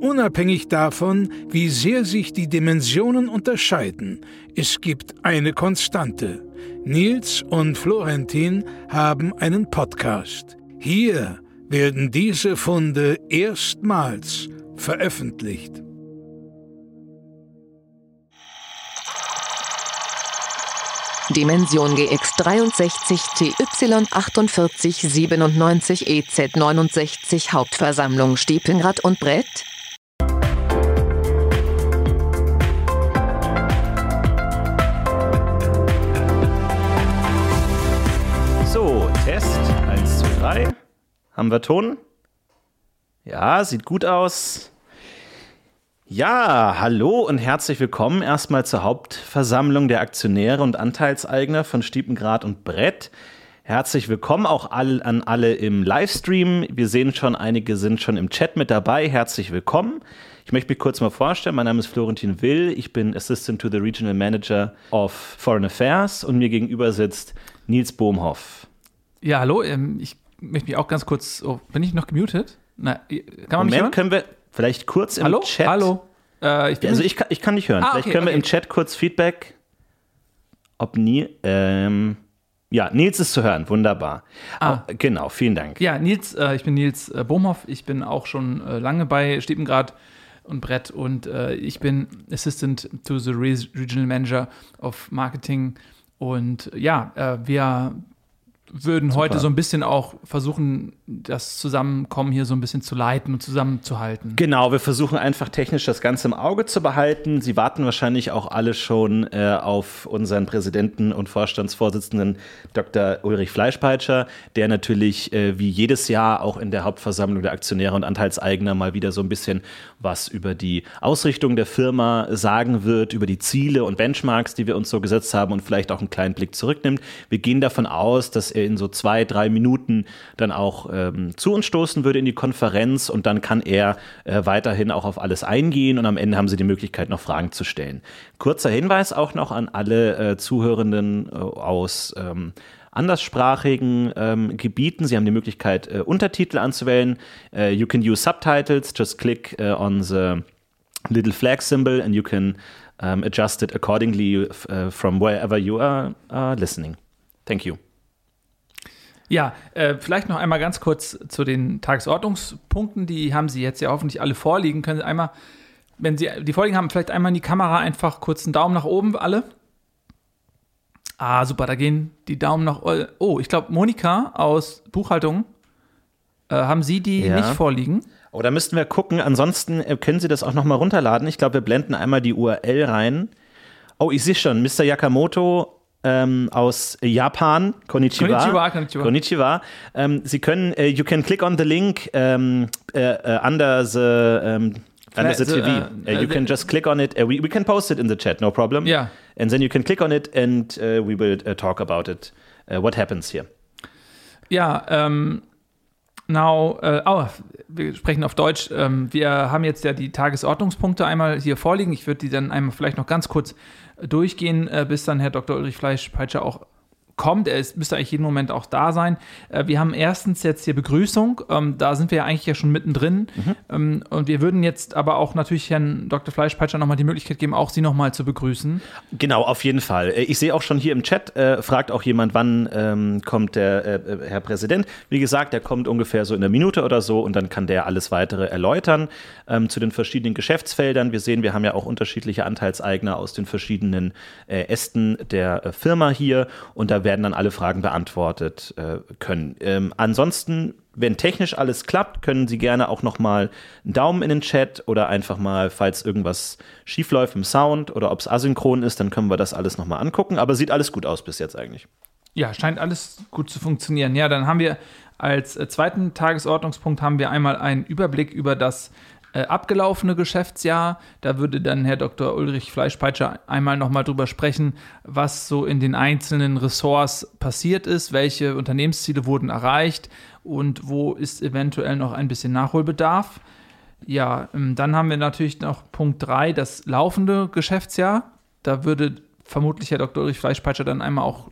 Unabhängig davon, wie sehr sich die Dimensionen unterscheiden, es gibt eine Konstante. Nils und Florentin haben einen Podcast. Hier werden diese Funde erstmals veröffentlicht. Dimension GX 63 TY 48 97 EZ 69 Hauptversammlung Stiepenrad und Brett Haben wir Ton? Ja, sieht gut aus. Ja, hallo und herzlich willkommen erstmal zur Hauptversammlung der Aktionäre und Anteilseigner von Stiepengrad und Brett. Herzlich willkommen auch all, an alle im Livestream. Wir sehen schon, einige sind schon im Chat mit dabei. Herzlich willkommen. Ich möchte mich kurz mal vorstellen. Mein Name ist Florentin Will. Ich bin Assistant to the Regional Manager of Foreign Affairs und mir gegenüber sitzt Nils Bohmhoff. Ja, hallo, ähm, ich möchte mich auch ganz kurz. Oh, bin ich noch gemutet? Na, kann man Moment, mich hören? können wir vielleicht kurz im hallo? Chat. Hallo? Äh, ich also ich kann, ich kann nicht hören. Ah, vielleicht okay, können okay. wir im Chat kurz Feedback. Ob nie. Ähm, ja, Nils ist zu hören, wunderbar. Ah. Oh, genau, vielen Dank. Ja, Nils, äh, ich bin Nils äh, Bohmhoff. Ich bin auch schon äh, lange bei Stiepengrad und Brett und äh, ich bin Assistant to the Regional Manager of Marketing. Und ja, äh, wir würden Super. heute so ein bisschen auch versuchen, das Zusammenkommen hier so ein bisschen zu leiten und zusammenzuhalten. Genau, wir versuchen einfach technisch das Ganze im Auge zu behalten. Sie warten wahrscheinlich auch alle schon äh, auf unseren Präsidenten und Vorstandsvorsitzenden Dr. Ulrich Fleischpeitscher, der natürlich äh, wie jedes Jahr auch in der Hauptversammlung der Aktionäre und Anteilseigner mal wieder so ein bisschen was über die Ausrichtung der Firma sagen wird, über die Ziele und Benchmarks, die wir uns so gesetzt haben und vielleicht auch einen kleinen Blick zurücknimmt. Wir gehen davon aus, dass er in so zwei, drei Minuten dann auch ähm, zu uns stoßen würde in die Konferenz und dann kann er äh, weiterhin auch auf alles eingehen und am Ende haben Sie die Möglichkeit, noch Fragen zu stellen. Kurzer Hinweis auch noch an alle äh, Zuhörenden äh, aus ähm, anderssprachigen ähm, Gebieten. Sie haben die Möglichkeit, äh, Untertitel anzuwählen. Uh, you can use subtitles. Just click uh, on the little flag symbol and you can um, adjust it accordingly uh, from wherever you are listening. Thank you. Ja, äh, vielleicht noch einmal ganz kurz zu den Tagesordnungspunkten. Die haben Sie jetzt ja hoffentlich alle vorliegen. Können Sie einmal, wenn Sie die vorliegen haben, vielleicht einmal in die Kamera einfach kurz einen Daumen nach oben, alle. Ah, super, da gehen die Daumen nach. Oh, ich glaube, Monika aus Buchhaltung, äh, haben Sie die ja. nicht vorliegen? Oh, da müssten wir gucken. Ansonsten äh, können Sie das auch nochmal runterladen. Ich glaube, wir blenden einmal die URL rein. Oh, ich sehe schon, Mr. Yakamoto ähm, aus Japan. Konnichiwa. Konnichiwa, konnichiwa. konnichiwa. Ähm, Sie können, uh, you can click on the link um, uh, uh, under the um, under the, the TV. Uh, you can just click on it. we, we can post it in the chat, no problem. Yeah. And then you can click on it and we will talk about it. what happens here? Ja, ähm, Now, äh, oh, wir sprechen auf Deutsch. Ähm, wir haben jetzt ja die Tagesordnungspunkte einmal hier vorliegen. Ich würde die dann einmal vielleicht noch ganz kurz durchgehen, äh, bis dann Herr Dr. Ulrich Fleischpeitscher auch kommt. Er ist, müsste eigentlich jeden Moment auch da sein. Äh, wir haben erstens jetzt hier Begrüßung. Ähm, da sind wir ja eigentlich ja schon mittendrin. Mhm. Ähm, und wir würden jetzt aber auch natürlich Herrn Dr. Fleischpeitscher nochmal die Möglichkeit geben, auch Sie nochmal zu begrüßen. Genau, auf jeden Fall. Äh, ich sehe auch schon hier im Chat, äh, fragt auch jemand, wann ähm, kommt der äh, äh, Herr Präsident. Wie gesagt, der kommt ungefähr so in einer Minute oder so und dann kann der alles weitere erläutern ähm, zu den verschiedenen Geschäftsfeldern. Wir sehen, wir haben ja auch unterschiedliche Anteilseigner aus den verschiedenen äh, Ästen der Firma hier und da werden werden dann alle Fragen beantwortet äh, können. Ähm, ansonsten, wenn technisch alles klappt, können Sie gerne auch noch mal einen Daumen in den Chat oder einfach mal, falls irgendwas schief läuft im Sound oder ob es asynchron ist, dann können wir das alles noch mal angucken. Aber sieht alles gut aus bis jetzt eigentlich. Ja, scheint alles gut zu funktionieren. Ja, dann haben wir als äh, zweiten Tagesordnungspunkt haben wir einmal einen Überblick über das äh, abgelaufene Geschäftsjahr. Da würde dann Herr Dr. Ulrich Fleischpeitscher einmal nochmal drüber sprechen, was so in den einzelnen Ressorts passiert ist, welche Unternehmensziele wurden erreicht und wo ist eventuell noch ein bisschen Nachholbedarf. Ja, ähm, dann haben wir natürlich noch Punkt 3, das laufende Geschäftsjahr. Da würde vermutlich Herr Dr. Ulrich Fleischpeitscher dann einmal auch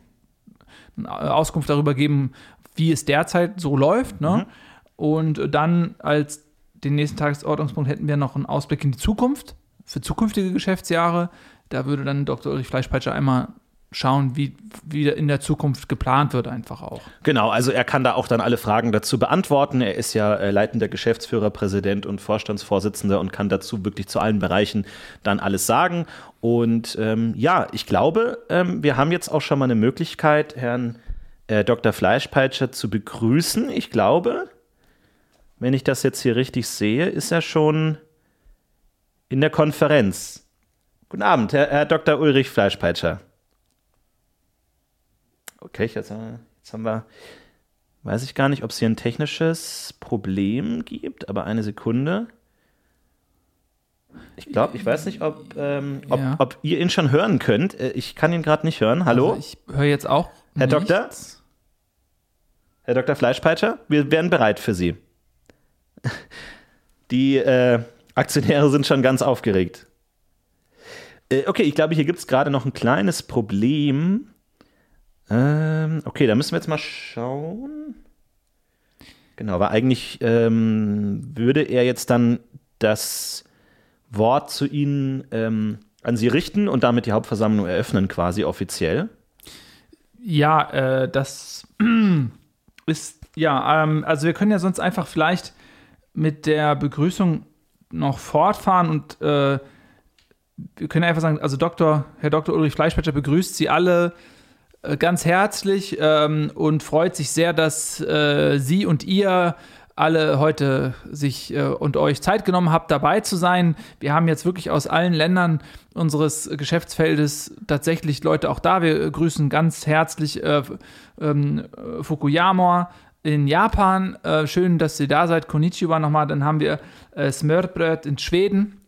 eine Auskunft darüber geben, wie es derzeit so läuft. Ne? Mhm. Und dann als den nächsten Tagesordnungspunkt hätten wir noch einen Ausblick in die Zukunft für zukünftige Geschäftsjahre. Da würde dann Dr. Ulrich Fleischpeitscher einmal schauen, wie, wie in der Zukunft geplant wird, einfach auch. Genau, also er kann da auch dann alle Fragen dazu beantworten. Er ist ja äh, leitender Geschäftsführer, Präsident und Vorstandsvorsitzender und kann dazu wirklich zu allen Bereichen dann alles sagen. Und ähm, ja, ich glaube, ähm, wir haben jetzt auch schon mal eine Möglichkeit, Herrn äh, Dr. Fleischpeitscher zu begrüßen. Ich glaube, wenn ich das jetzt hier richtig sehe, ist er schon in der Konferenz. Guten Abend, Herr, Herr Dr. Ulrich Fleischpeitscher. Okay, jetzt, jetzt haben wir, weiß ich gar nicht, ob es hier ein technisches Problem gibt, aber eine Sekunde. Ich glaube, ich weiß nicht, ob, ähm, ob, ja. ob, ihr ihn schon hören könnt. Äh, ich kann ihn gerade nicht hören. Hallo? Also ich höre jetzt auch. Herr nichts. Doktor? Herr Dr. Fleischpeitscher, wir wären bereit für Sie. Die äh, Aktionäre sind schon ganz aufgeregt. Äh, okay, ich glaube, hier gibt es gerade noch ein kleines Problem. Ähm, okay, da müssen wir jetzt mal schauen. Genau, aber eigentlich ähm, würde er jetzt dann das Wort zu Ihnen ähm, an Sie richten und damit die Hauptversammlung eröffnen, quasi offiziell. Ja, äh, das ist, ja, ähm, also wir können ja sonst einfach vielleicht mit der Begrüßung noch fortfahren und äh, wir können einfach sagen, also Dr. Herr Dr. Ulrich Fleischpeitscher begrüßt Sie alle äh, ganz herzlich ähm, und freut sich sehr, dass äh, Sie und ihr alle heute sich äh, und euch Zeit genommen habt, dabei zu sein. Wir haben jetzt wirklich aus allen Ländern unseres Geschäftsfeldes tatsächlich Leute auch da. Wir grüßen ganz herzlich äh, ähm, Fukuyama in Japan. Äh, schön, dass ihr da seid. Konnichiwa nochmal. Dann haben wir äh, Smörbröt in Schweden.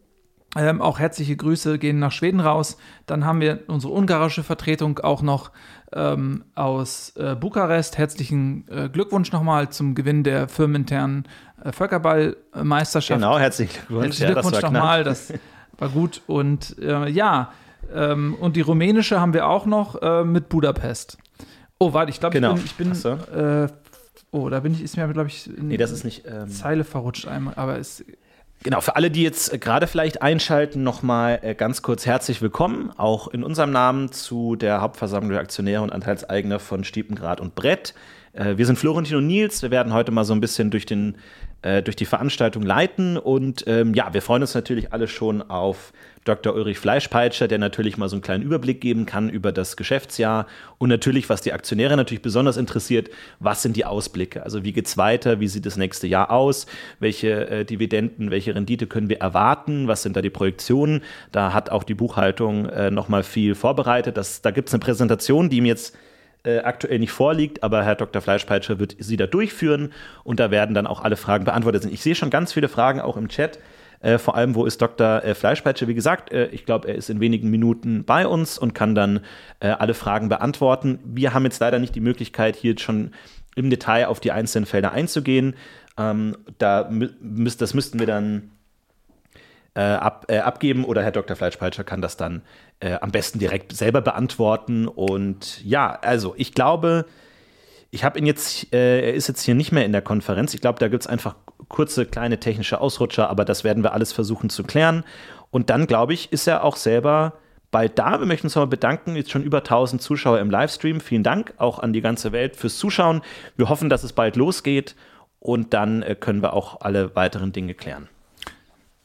Ähm, auch herzliche Grüße gehen nach Schweden raus. Dann haben wir unsere ungarische Vertretung auch noch ähm, aus äh, Bukarest. Herzlichen äh, Glückwunsch nochmal zum Gewinn der firmeninternen äh, Völkerballmeisterschaft. Genau, herzlichen Glückwunsch. Herzlichen Glückwunsch ja, nochmal, das war gut. Und äh, ja, ähm, und die rumänische haben wir auch noch äh, mit Budapest. Oh, warte, ich glaube, genau. ich bin, ich bin äh, oh, da bin ich, ist mir, glaube ich, eine nee, das ist nicht, ähm, Zeile verrutscht einmal, aber es Genau, für alle, die jetzt gerade vielleicht einschalten, nochmal äh, ganz kurz herzlich willkommen, auch in unserem Namen zu der Hauptversammlung der Aktionäre und Anteilseigner von Stiepengrad und Brett. Äh, wir sind Florentin und Nils. Wir werden heute mal so ein bisschen durch, den, äh, durch die Veranstaltung leiten. Und ähm, ja, wir freuen uns natürlich alle schon auf Dr. Ulrich Fleischpeitscher, der natürlich mal so einen kleinen Überblick geben kann über das Geschäftsjahr und natürlich, was die Aktionäre natürlich besonders interessiert, was sind die Ausblicke? Also wie geht es weiter? Wie sieht das nächste Jahr aus? Welche äh, Dividenden, welche Rendite können wir erwarten? Was sind da die Projektionen? Da hat auch die Buchhaltung äh, nochmal viel vorbereitet. Das, da gibt es eine Präsentation, die ihm jetzt äh, aktuell nicht vorliegt, aber Herr Dr. Fleischpeitscher wird sie da durchführen und da werden dann auch alle Fragen beantwortet. Ich sehe schon ganz viele Fragen auch im Chat. Äh, vor allem, wo ist Dr. Äh, Fleischpeitscher? Wie gesagt, äh, ich glaube, er ist in wenigen Minuten bei uns und kann dann äh, alle Fragen beantworten. Wir haben jetzt leider nicht die Möglichkeit, hier schon im Detail auf die einzelnen Felder einzugehen. Ähm, da mü das müssten wir dann äh, ab, äh, abgeben oder Herr Dr. Fleischpeitscher kann das dann am besten direkt selber beantworten. Und ja, also ich glaube, ich habe ihn jetzt, äh, er ist jetzt hier nicht mehr in der Konferenz. Ich glaube, da gibt es einfach kurze, kleine technische Ausrutscher, aber das werden wir alles versuchen zu klären. Und dann, glaube ich, ist er auch selber bald da. Wir möchten uns nochmal bedanken. Jetzt schon über 1000 Zuschauer im Livestream. Vielen Dank auch an die ganze Welt fürs Zuschauen. Wir hoffen, dass es bald losgeht und dann äh, können wir auch alle weiteren Dinge klären.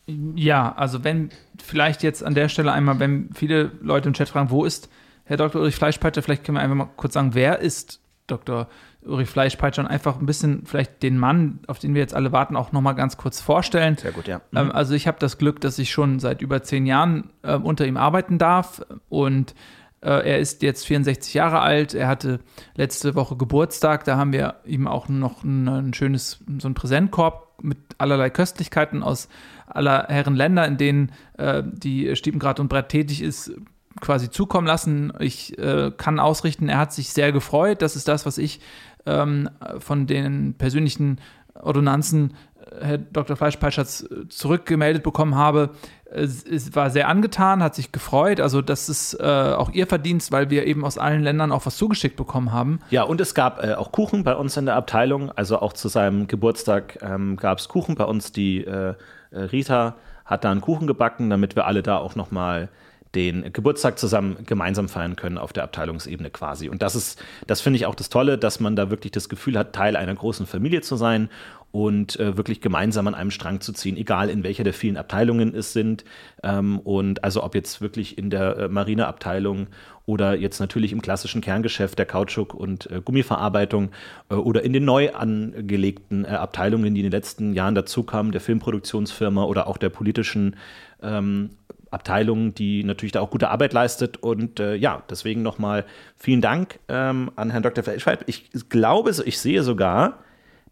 Ja, also wenn vielleicht jetzt an der Stelle einmal, wenn viele Leute im Chat fragen, wo ist Herr Dr. Ulrich Fleischpeitscher, vielleicht können wir einfach mal kurz sagen, wer ist Dr. Ulrich Fleischpeitscher und einfach ein bisschen vielleicht den Mann, auf den wir jetzt alle warten, auch nochmal ganz kurz vorstellen. Sehr gut, ja. Mhm. Also ich habe das Glück, dass ich schon seit über zehn Jahren äh, unter ihm arbeiten darf und äh, er ist jetzt 64 Jahre alt. Er hatte letzte Woche Geburtstag. Da haben wir ihm auch noch ein, ein schönes, so ein Präsentkorb mit allerlei Köstlichkeiten aus aller Herren Länder, in denen äh, die Stiepengrad und Brett tätig ist, quasi zukommen lassen. Ich äh, kann ausrichten, er hat sich sehr gefreut. Das ist das, was ich ähm, von den persönlichen Ordonnanzen äh, Herr Dr. Fleischpeitschatz äh, zurückgemeldet bekommen habe. Es, war sehr angetan, hat sich gefreut. Also das ist äh, auch ihr Verdienst, weil wir eben aus allen Ländern auch was zugeschickt bekommen haben. Ja, und es gab äh, auch Kuchen bei uns in der Abteilung. Also auch zu seinem Geburtstag ähm, gab es Kuchen bei uns. Die äh, Rita hat da einen Kuchen gebacken, damit wir alle da auch noch mal den Geburtstag zusammen gemeinsam feiern können auf der Abteilungsebene quasi. Und das ist, das finde ich auch das Tolle, dass man da wirklich das Gefühl hat, Teil einer großen Familie zu sein und äh, wirklich gemeinsam an einem Strang zu ziehen, egal in welcher der vielen Abteilungen es sind. Ähm, und also ob jetzt wirklich in der äh, Marineabteilung oder jetzt natürlich im klassischen Kerngeschäft der Kautschuk- und äh, Gummiverarbeitung äh, oder in den neu angelegten äh, Abteilungen, die in den letzten Jahren dazukamen, der Filmproduktionsfirma oder auch der politischen ähm, Abteilung, die natürlich da auch gute Arbeit leistet. Und äh, ja, deswegen nochmal vielen Dank ähm, an Herrn Dr. Felschweib. Ich glaube, ich sehe sogar,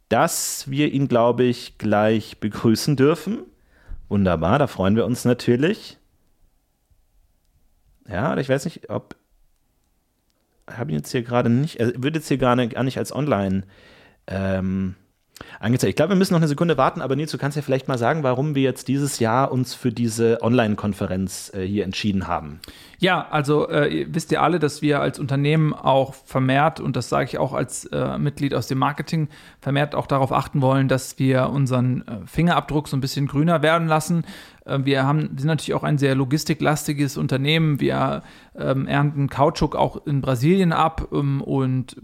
dass wir ihn, glaube ich, gleich begrüßen dürfen. Wunderbar, da freuen wir uns natürlich. Ja, ich weiß nicht, ob. Ich habe ihn jetzt hier gerade nicht. Er wird jetzt hier gar nicht, gar nicht als online ähm, angezeigt. Ich glaube, wir müssen noch eine Sekunde warten, aber Nils, du kannst ja vielleicht mal sagen, warum wir jetzt dieses Jahr uns für diese Online-Konferenz äh, hier entschieden haben. Ja, also äh, wisst ihr alle, dass wir als Unternehmen auch vermehrt, und das sage ich auch als äh, Mitglied aus dem Marketing, vermehrt auch darauf achten wollen, dass wir unseren äh, Fingerabdruck so ein bisschen grüner werden lassen. Äh, wir haben, sind natürlich auch ein sehr logistiklastiges Unternehmen. Wir ähm, ernten Kautschuk auch in Brasilien ab ähm, und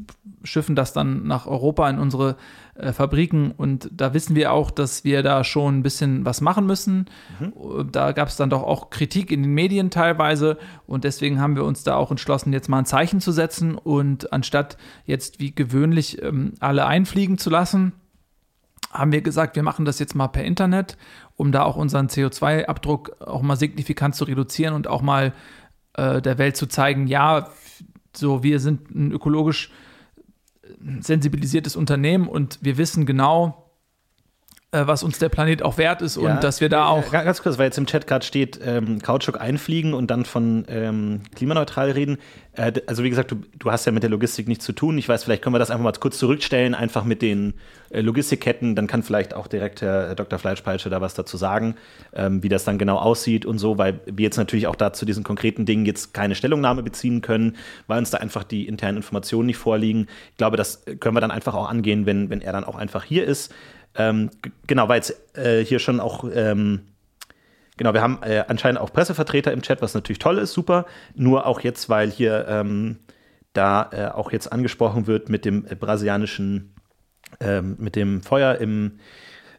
schiffen das dann nach Europa in unsere äh, Fabriken. Und da wissen wir auch, dass wir da schon ein bisschen was machen müssen. Mhm. Da gab es dann doch auch Kritik in den Medien teilweise. Und deswegen haben wir uns da auch entschlossen, jetzt mal ein Zeichen zu setzen und anstatt jetzt wie gewöhnlich ähm, alle einfliegen zu lassen, haben wir gesagt, wir machen das jetzt mal per Internet, um da auch unseren CO2-Abdruck auch mal signifikant zu reduzieren und auch mal äh, der Welt zu zeigen, ja, so wir sind ein ökologisch sensibilisiertes Unternehmen und wir wissen genau, was uns der Planet auch wert ist ja. und dass wir da auch. Ganz kurz, weil jetzt im Chat gerade steht, ähm, Kautschuk einfliegen und dann von ähm, klimaneutral reden. Äh, also wie gesagt, du, du, hast ja mit der Logistik nichts zu tun. Ich weiß, vielleicht können wir das einfach mal kurz zurückstellen, einfach mit den äh, Logistikketten. Dann kann vielleicht auch direkt Herr Dr. Fleischpeitsche da was dazu sagen, ähm, wie das dann genau aussieht und so, weil wir jetzt natürlich auch da zu diesen konkreten Dingen jetzt keine Stellungnahme beziehen können, weil uns da einfach die internen Informationen nicht vorliegen. Ich glaube, das können wir dann einfach auch angehen, wenn, wenn er dann auch einfach hier ist. Ähm, genau, weil jetzt äh, hier schon auch, ähm, genau, wir haben äh, anscheinend auch Pressevertreter im Chat, was natürlich toll ist, super. Nur auch jetzt, weil hier ähm, da äh, auch jetzt angesprochen wird mit dem äh, brasilianischen, ähm, mit dem Feuer im,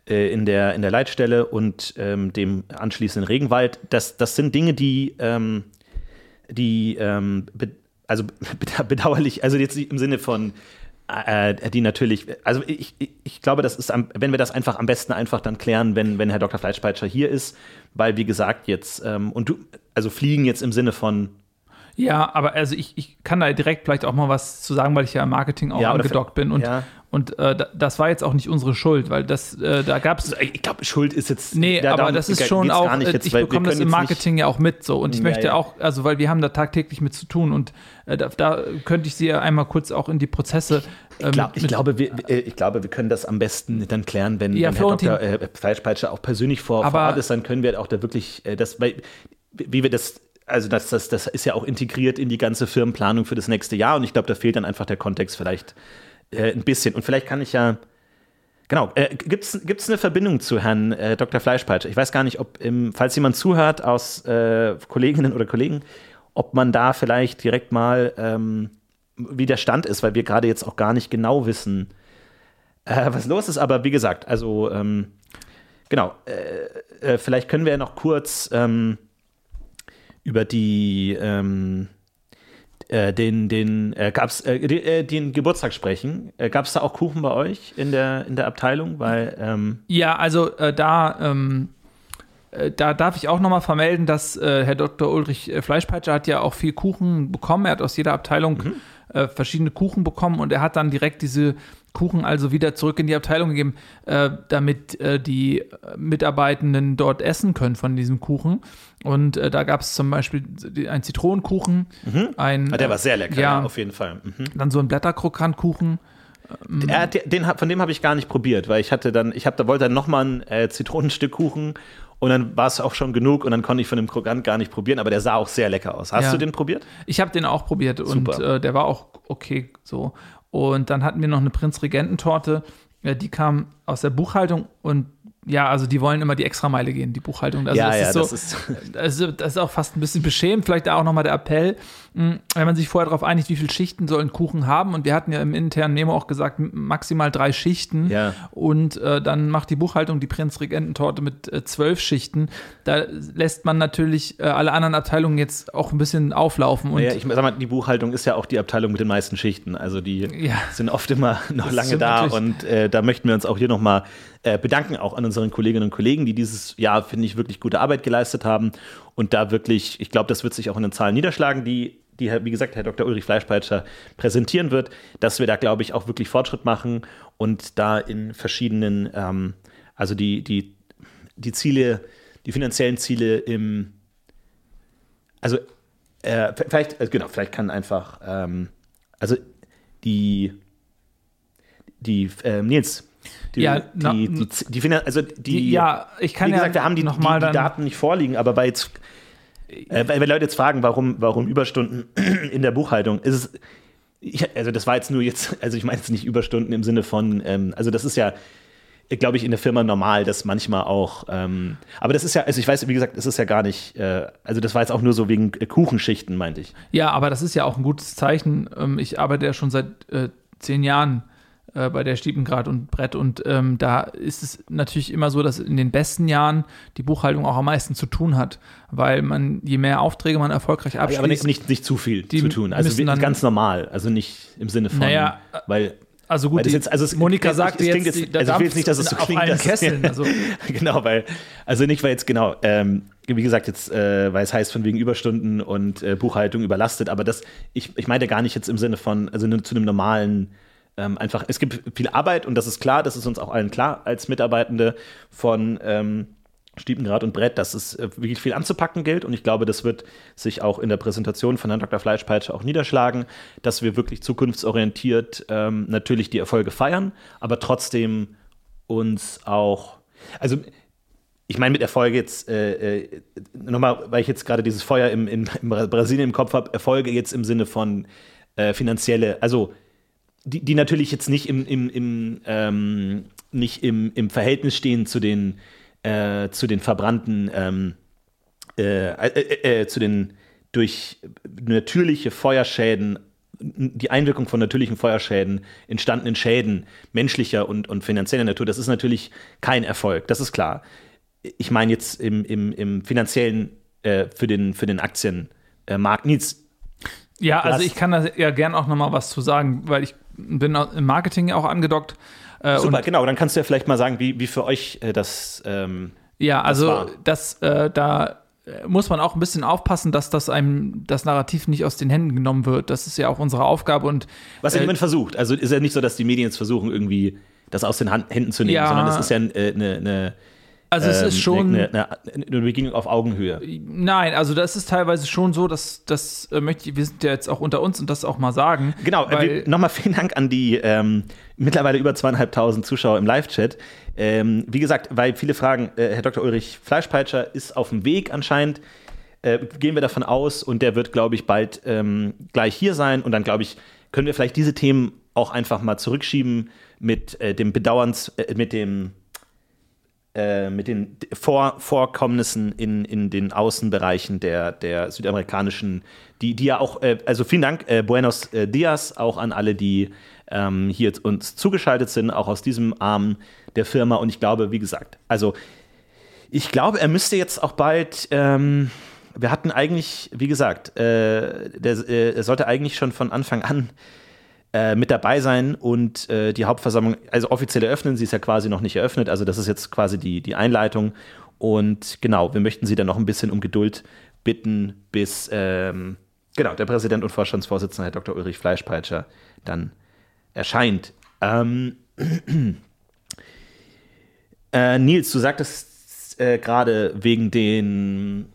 äh, in, der, in der Leitstelle und ähm, dem anschließenden Regenwald. Das, das sind Dinge, die, ähm, die also bedauerlich, also jetzt im Sinne von die natürlich, also ich, ich glaube, das ist, am, wenn wir das einfach am besten einfach dann klären, wenn, wenn Herr Dr. Fleischpeitscher hier ist, weil wie gesagt jetzt, ähm, und du, also fliegen jetzt im Sinne von ja, aber also ich, ich kann da direkt vielleicht auch mal was zu sagen, weil ich ja im Marketing auch ja, angedockt bin. Und, ja. Und äh, das war jetzt auch nicht unsere Schuld, weil das, äh, da gab es. Ich glaube, Schuld ist jetzt. Nee, da, aber das ist schon auch. Jetzt, ich bekomme das im Marketing ja auch mit so. Und ich ja, möchte auch, also weil wir haben da tagtäglich mit zu tun und äh, da, da, könnte ich sie ja einmal kurz auch in die Prozesse. Ähm, ich, glaub, ich glaube, wir, äh, ich glaube, wir können das am besten dann klären, wenn, wenn Herr Dr. Äh, Fleischpeitscher auch persönlich vor, vor Ort ist, dann können wir auch da wirklich äh, das, weil, wie wir das also das, das, das ist ja auch integriert in die ganze Firmenplanung für das nächste Jahr und ich glaube, da fehlt dann einfach der Kontext vielleicht äh, ein bisschen. Und vielleicht kann ich ja, genau, äh, gibt es eine Verbindung zu Herrn äh, Dr. Fleischpeitscher? Ich weiß gar nicht, ob, im, falls jemand zuhört aus äh, Kolleginnen oder Kollegen, ob man da vielleicht direkt mal, ähm, wie der Stand ist, weil wir gerade jetzt auch gar nicht genau wissen, äh, was los ist. Aber wie gesagt, also ähm, genau, äh, vielleicht können wir ja noch kurz ähm, über die ähm, äh, den, den, äh, gab's, äh, den, äh, den Geburtstag sprechen. Äh, Gab es da auch Kuchen bei euch in der, in der Abteilung? Weil, ähm ja, also äh, da, ähm, da darf ich auch nochmal vermelden, dass Herr Dr. Ulrich Fleischpeitscher hat ja auch viel Kuchen bekommen. Er hat aus jeder Abteilung mhm. verschiedene Kuchen bekommen und er hat dann direkt diese Kuchen also wieder zurück in die Abteilung gegeben, äh, damit äh, die Mitarbeitenden dort essen können von diesem Kuchen. Und äh, da gab es zum Beispiel einen Zitronenkuchen. Mhm. Ein, Ah, der war sehr lecker, ja. auf jeden Fall. Mhm. Dann so ein Blätterkrokantkuchen. Er, hat- den, von dem habe ich gar nicht probiert, weil ich hatte dann, ich hab, da wollte dann nochmal ein äh, Zitronenstück Kuchen und dann war es auch schon genug und dann konnte ich von dem Krokant gar nicht probieren, aber der sah auch sehr lecker aus. Hast Ja. du den probiert? Ich habe den auch probiert und Super. äh, der war auch okay so. Und dann hatten wir noch eine Prinzregententorte, äh, die kam aus der Buchhaltung und ja, also die wollen immer die Extrameile gehen, die Buchhaltung. Also ja, das ja, ist so, das ist. also das ist auch fast ein bisschen beschämend. Vielleicht da auch nochmal der Appell, mh, wenn man sich vorher darauf einigt, wie viele Schichten soll ein Kuchen haben. Und wir hatten ja im internen Memo auch gesagt, maximal drei Schichten. Ja. Und äh, dann macht die Buchhaltung die Prinzregententorte mit äh, zwölf Schichten. Da lässt man natürlich äh, alle anderen Abteilungen jetzt auch ein bisschen auflaufen. Und Ja, ich sag mal, die Buchhaltung ist ja auch die Abteilung mit den meisten Schichten. Also die Ja. sind oft immer noch Das lange da und äh, da möchten wir uns auch hier nochmal äh, bedanken, auch an unseren Kolleginnen und Kollegen, die dieses Jahr, finde ich, wirklich gute Arbeit geleistet haben und da wirklich, ich glaube, das wird sich auch in den Zahlen niederschlagen, die, die, wie gesagt, Herr Dr. Ulrich Fleischpeitscher präsentieren wird, dass wir da, glaube ich, auch wirklich Fortschritt machen und da in verschiedenen, ähm, also die, die, die Ziele, die finanziellen Ziele im, also äh, vielleicht, äh, genau, vielleicht kann einfach, ähm, also die, die, ähm, Nils, die, Ja, die, na- die, die, die, Finan- also die, Die- ja, ich kann wie gesagt, ja wir haben die, noch die, mal die dann- Daten nicht vorliegen, aber bei jetzt, äh, weil, weil Leute jetzt fragen, warum, warum Überstunden in der Buchhaltung, ist es, ich, also das war jetzt nur jetzt, also ich meine jetzt nicht Überstunden im Sinne von, ähm, also das ist ja, glaube ich, in der Firma normal, dass manchmal auch, ähm, aber das ist ja, also ich weiß, wie gesagt, es ist ja gar nicht, äh, also das war jetzt auch nur so wegen äh, Kuchenschichten, meinte ich. Ja, aber das ist ja auch ein gutes Zeichen. Ähm, ich arbeite ja schon seit äh, zehn Jahren äh, bei der Stiepengrad und Brett und ähm, da ist es natürlich immer so, dass in den besten Jahren die Buchhaltung auch am meisten zu tun hat, weil man, je mehr Aufträge man erfolgreich abschließt, aber nicht, nicht, nicht zu viel zu tun. Also dann- ganz normal, also nicht im Sinne von, Naja, weil also gut, jetzt, also es, Monika es jetzt, jetzt, die- also ich will jetzt nicht, dass es so klingt, dass Kesseln, also genau, weil, also nicht, weil jetzt genau, ähm, wie gesagt, jetzt, äh, weil es heißt von wegen Überstunden und äh, Buchhaltung überlastet, aber das, ich, ich meinte gar nicht jetzt im Sinne von, also zu einem normalen, ähm, einfach, es gibt viel Arbeit und das ist klar, das ist uns auch allen klar als Mitarbeitende von ähm, Stiepengrad und Brett, dass es äh, wirklich viel anzupacken gilt und ich glaube, das wird sich auch in der Präsentation von Herrn Dr. Fleischpeitsche auch niederschlagen, dass wir wirklich zukunftsorientiert ähm, natürlich die Erfolge feiern, aber trotzdem uns auch, also ich meine mit Erfolge jetzt, äh, äh, nochmal, weil ich jetzt gerade dieses Feuer im, in, in Brasilien im Kopf habe, Erfolge jetzt im Sinne von äh, finanzielle, also die, die natürlich jetzt nicht im, im, im, ähm, nicht im, im Verhältnis stehen zu den, äh, zu den verbrannten, ähm, äh, äh, äh, zu den durch natürliche Feuerschäden, die Einwirkung von natürlichen Feuerschäden entstandenen Schäden menschlicher und, und finanzieller Natur, das ist natürlich kein Erfolg, das ist klar. Ich meine jetzt im, im, im finanziellen äh, für den, für den Aktienmarkt. Nils, Ja, also ich kann da ja gern auch noch mal was zu sagen, weil ich bin im Marketing auch angedockt. Äh, super, genau, dann kannst du ja vielleicht mal sagen, wie, wie für euch äh, das ähm, ja, also war. das, äh, da äh, muss man auch ein bisschen aufpassen, dass das einem das Narrativ nicht aus den Händen genommen wird. Das ist ja auch unsere Aufgabe und Was ja Äh, niemand versucht. Also ist ja nicht so, dass die Medien jetzt versuchen, irgendwie das aus den Hand, Händen zu nehmen, Ja. sondern es ist ja eine äh, ne, ne, also es ähm, ist schon eine, eine, eine Begegnung auf Augenhöhe. Nein, also das ist teilweise schon so, dass das äh, möchte ich, wir sind ja jetzt auch unter uns und das auch mal sagen. Genau, äh, nochmal vielen Dank an die ähm, mittlerweile über zweieinhalbtausend Zuschauer im Live-Chat. Ähm, wie gesagt, weil viele fragen, äh, Herr Dr. Ulrich Fleischpeitscher ist auf dem Weg anscheinend. Äh, gehen wir davon aus und der wird, glaube ich, bald ähm, gleich hier sein und dann, glaube ich, können wir vielleicht diese Themen auch einfach mal zurückschieben mit äh, dem Bedauerns, äh, mit dem äh, mit den Vor Vorkommnissen in, in den Außenbereichen der, der südamerikanischen, die, die ja auch, äh, also vielen Dank, äh, Buenos äh, Dias, auch an alle, die ähm, hier uns zugeschaltet sind, auch aus diesem Arm der Firma. Und ich glaube, wie gesagt, also ich glaube, er müsste jetzt auch bald, ähm, wir hatten eigentlich, wie gesagt, äh, der, äh, er sollte eigentlich schon von Anfang an äh, mit dabei sein und äh, die Hauptversammlung, also offiziell eröffnen, sie ist ja quasi noch nicht eröffnet, also das ist jetzt quasi die, die Einleitung. Und genau, wir möchten Sie dann noch ein bisschen um Geduld bitten, bis ähm, genau, der Präsident und Vorstandsvorsitzende, Herr Dr. Ulrich Fleischpeitscher, dann erscheint. Ähm, äh, Nils, du sagtest äh, gerade wegen den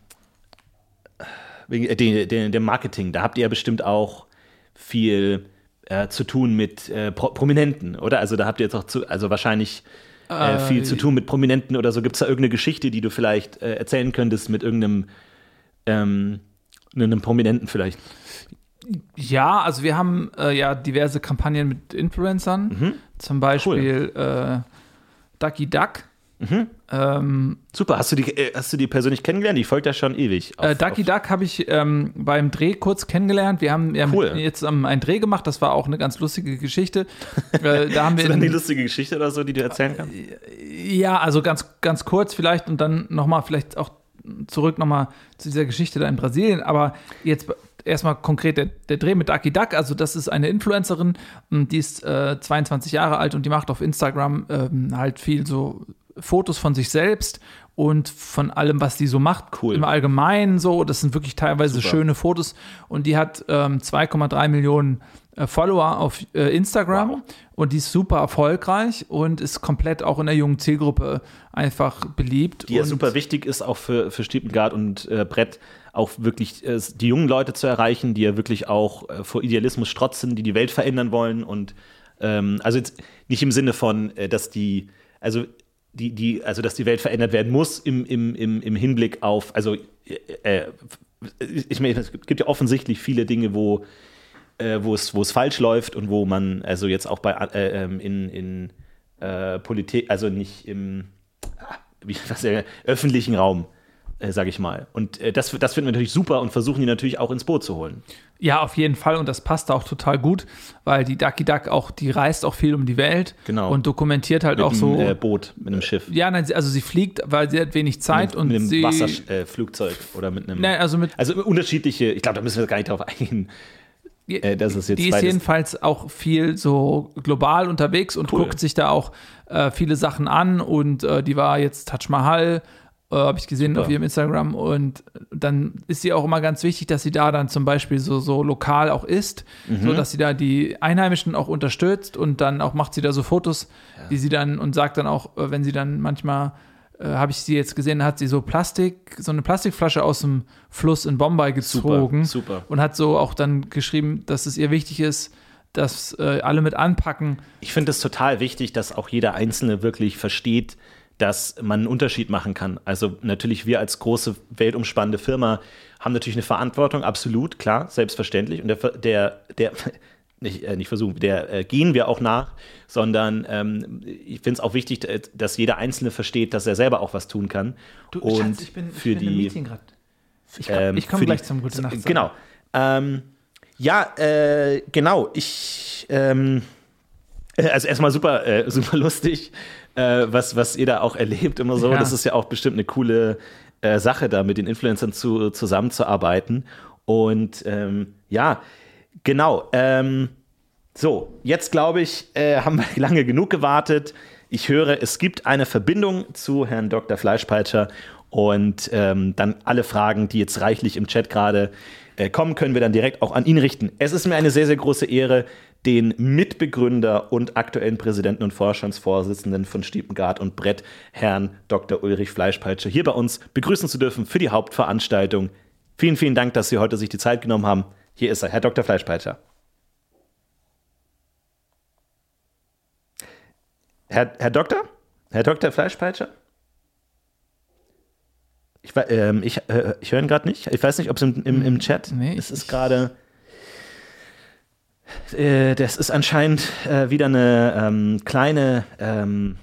wegen äh, den, dem Marketing, da habt ihr ja bestimmt auch viel äh, zu tun mit äh, Pro Prominenten, oder? Also da habt ihr jetzt auch zu, also wahrscheinlich äh, viel zu tun mit Prominenten oder so. Gibt es da irgendeine Geschichte, die du vielleicht äh, erzählen könntest mit irgendeinem ähm, einem Prominenten vielleicht? Ja, also wir haben äh, ja diverse Kampagnen mit Influencern, Mhm. zum Beispiel äh, Ducky Duck. Mhm. Ähm, Super, hast du die, äh, hast du die persönlich kennengelernt? Die folgt ja schon ewig. äh, auf- Ducky auf- Duck habe ich ähm, beim Dreh kurz kennengelernt. Wir haben ja Cool. jetzt ähm, einen Dreh gemacht, das war auch eine ganz lustige Geschichte. äh, da haben wir Hast du dann eine in- lustige Geschichte oder so, die du erzählen kannst? Ja, also ganz, ganz kurz vielleicht und dann nochmal vielleicht auch zurück nochmal zu dieser Geschichte da in Brasilien. Aber jetzt erstmal konkret der, der Dreh mit Ducky Duck. Also das ist eine Influencerin, und die ist äh, 22 Jahre alt und die macht auf Instagram ähm, halt viel so Fotos von sich selbst und von allem, was die so macht. Cool. Im Allgemeinen so. Das sind wirklich teilweise Super. schöne Fotos. Und die hat ähm, 2,3 Millionen äh, Follower auf äh, Instagram Wow. und die ist super erfolgreich und ist komplett auch in der jungen Zielgruppe einfach beliebt. Die ja super wichtig ist, auch für, für Stiepengard und äh, Brett, auch wirklich äh, die jungen Leute zu erreichen, die ja wirklich auch vor Idealismus strotzen, die die Welt verändern wollen. Und ähm, also jetzt nicht im Sinne von, dass die, also die, die, also dass die Welt verändert werden muss im, im, im, im Hinblick auf, also äh, äh, ich meine, es gibt ja offensichtlich viele Dinge, wo äh, wo es wo es falsch läuft und wo man also jetzt auch bei äh, ähm, in, in äh, Politik, also nicht im wie, was, äh, öffentlichen Raum, äh, sage ich mal. Und äh, das, das finden wir natürlich super und versuchen die natürlich auch ins Boot zu holen. Ja, auf jeden Fall und das passt auch total gut, weil die Ducky Duck auch, die reist auch viel um die Welt Genau. und dokumentiert halt auch mit so. einem äh, Boot, mit einem Schiff. ja, nein, also sie fliegt, weil sie hat wenig Zeit mit, und mit einem sie. Wasserflugzeug äh, oder mit einem. Nein, also mit Also unterschiedliche, ich glaube, da müssen wir gar nicht drauf eingehen. Äh, das ist jetzt die ist jedenfalls auch viel so global unterwegs und Cool. guckt sich da auch äh, viele Sachen an und äh, die war jetzt Taj Mahal, äh, habe ich gesehen Super. auf ihrem Instagram und dann ist sie auch immer ganz wichtig, dass sie da dann zum Beispiel so, so lokal auch isst, Mhm. so dass sie da die Einheimischen auch unterstützt und dann auch macht sie da so Fotos, die sie dann und sagt dann auch, äh, wenn sie dann manchmal äh, habe ich sie jetzt gesehen, hat sie so Plastik, so eine Plastikflasche aus dem Fluss in Bombay gezogen super. und hat so auch dann geschrieben, dass es ihr wichtig ist, dass äh, alle mit anpacken. Ich finde es total wichtig, dass auch jeder Einzelne wirklich versteht, dass man einen Unterschied machen kann. Also natürlich wir als große weltumspannende Firma haben natürlich eine Verantwortung, absolut, klar, selbstverständlich. Und der, der, der nicht, äh, nicht versuchen, der äh, gehen wir auch nach, sondern ähm, ich finde es auch wichtig, äh, dass jeder Einzelne versteht, dass er selber auch was tun kann. und für die grad. Ich, ähm, ich komme gleich die- zum Gute Nacht. Genau. Ähm, ja, äh, genau. Ich, ähm, äh, also erstmal super, äh, super lustig, äh, was, was ihr da auch erlebt, immer so. Ja. Das ist ja auch bestimmt eine coole äh, Sache, da mit den Influencern zu, zusammenzuarbeiten. Und ähm, ja, genau. Ähm, so, jetzt glaube ich, äh, haben wir lange genug gewartet. Ich höre, es gibt eine Verbindung zu Herrn Dr. Fleischpeitscher und ähm, dann alle Fragen, die jetzt reichlich im Chat gerade äh, kommen, können wir dann direkt auch an ihn richten. Es ist mir eine sehr, sehr große Ehre, den Mitbegründer und aktuellen Präsidenten und Vorstandsvorsitzenden von Stiepengard und Brett, Herrn Dr. Ulrich Fleischpeitscher, hier bei uns begrüßen zu dürfen für die Hauptveranstaltung. Vielen, vielen Dank, dass Sie heute sich die Zeit genommen haben. Hier ist er, Herr Dr. Fleischpeitscher. Herr, Herr Doktor? Herr Dr. Fleischpeitscher? Ich, ähm, ich, äh, ich höre ihn gerade nicht. Ich weiß nicht, ob es im, im, im Chat Nee, Es ist gerade. Äh, das ist anscheinend äh, wieder eine ähm, kleine ähm,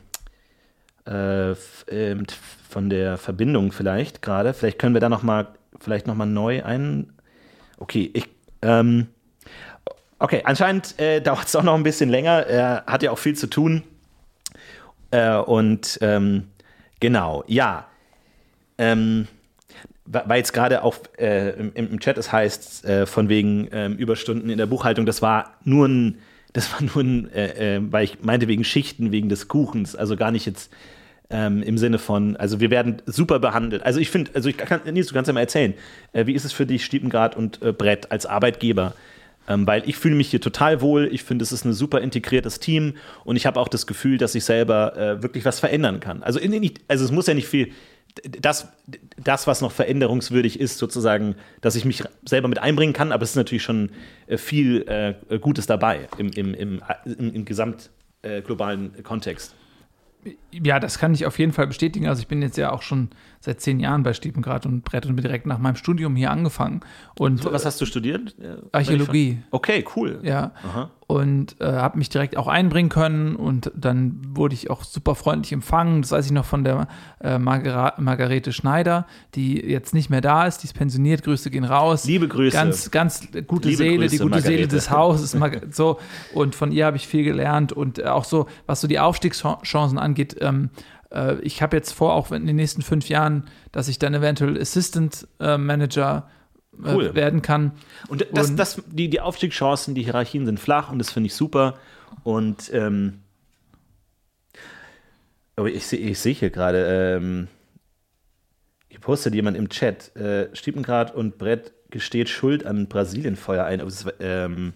äh, ähm, von der Verbindung vielleicht gerade. Vielleicht können wir da noch mal vielleicht noch mal neu ein. Okay, ich. Ähm, okay, anscheinend äh, dauert es doch noch ein bisschen länger. Er hat ja auch viel zu tun. Äh, und ähm, genau, ja. Ähm, weil jetzt gerade auch äh, im, im Chat es heißt, äh, von wegen ähm, Überstunden in der Buchhaltung, das war nur ein, das war nur ein, äh, äh, weil ich meinte wegen Schichten, wegen des Kuchens, also gar nicht jetzt ähm, im Sinne von, also wir werden super behandelt. Also ich finde, also ich kann, Nils, du kannst ja mal erzählen, äh, wie ist es für dich, Stiepengrad und äh, Brett als Arbeitgeber? Ähm, weil ich fühle mich hier total wohl, ich finde, es ist ein super integriertes Team und ich habe auch das Gefühl, dass ich selber äh, wirklich was verändern kann. Also, in, in, also es muss ja nicht viel, das, das, was noch veränderungswürdig ist, sozusagen, dass ich mich selber mit einbringen kann, aber es ist natürlich schon äh, viel äh, Gutes dabei im, im, im, im, im gesamt äh, globalen Kontext. Ja, das kann ich auf jeden Fall bestätigen. Also ich bin jetzt ja auch schon seit zehn Jahren bei Stiepengrad und Brett und bin direkt nach meinem Studium hier angefangen. Und, Was hast du studiert? Archäologie. Okay, cool. Ja. Aha. Und äh, habe mich direkt auch einbringen können und dann wurde ich auch super freundlich empfangen. Das weiß ich noch von der äh, Margar Margarete Schneider, die jetzt nicht mehr da ist, die ist pensioniert. Grüße gehen raus. Liebe Grüße. Ganz, ganz gute Liebe Seele, Grüße, die gute Margarete. Seele des Hauses. so. Und von ihr habe ich viel gelernt und äh, auch so, was so die Aufstiegschancen angeht, ähm, äh, ich habe jetzt vor, auch in den nächsten fünf Jahren, dass ich dann eventuell Assistant äh, Manager äh, Cool. werden kann. Und das, Und- das, die, die Aufstiegschancen, die Hierarchien sind flach und das finde ich super. Und ähm, aber ich sehe ich seh hier gerade, ähm, hier postet jemand im Chat, äh, Stiepengrad und Brett gesteht Schuld an Brasilienfeuer ein. Aber das, ist, ähm,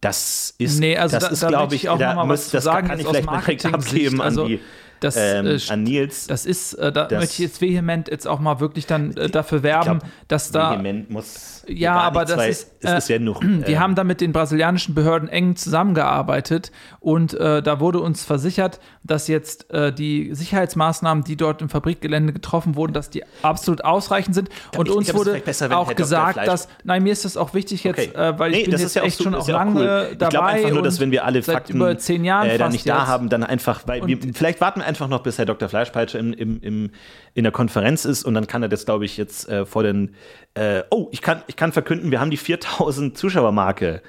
das ist, Nee, also das da- ist, glaube ich, auch da noch mal was muss- zu das sagen, kann ich vielleicht mal direkt abgeben Also, an, die, Das, ähm, äh, an Nils. das ist, äh, da Das- möchte ich jetzt vehement jetzt auch mal wirklich dann äh, dafür werben, glaub, dass da. Vehement muss Ja, aber das ist, äh, ist ja noch. Wir ähm, haben da mit den brasilianischen Behörden eng zusammengearbeitet und äh, da wurde uns versichert, dass jetzt äh, die Sicherheitsmaßnahmen, die dort im Fabrikgelände getroffen wurden, dass die absolut ausreichend sind. Und ich- ich uns glaub, ist wurde besser, auch gesagt, dass, nein, mir ist das auch wichtig jetzt, Okay. weil Nee, ich bin das jetzt ja echt so- schon auch lange cool. Ich dabei. glaube einfach nur, dass wenn wir alle Fakten über zehn Jahren äh, da fast nicht da jetzt. haben, dann einfach, weil wir, vielleicht warten wir einfach noch, bis Herr Dr. Fleischpeitsche im, im, im, in der Konferenz ist und dann kann er das, glaube ich, jetzt äh, vor den. Äh, oh, ich kann, ich kann verkünden, wir haben die 4000 Zuschauermarke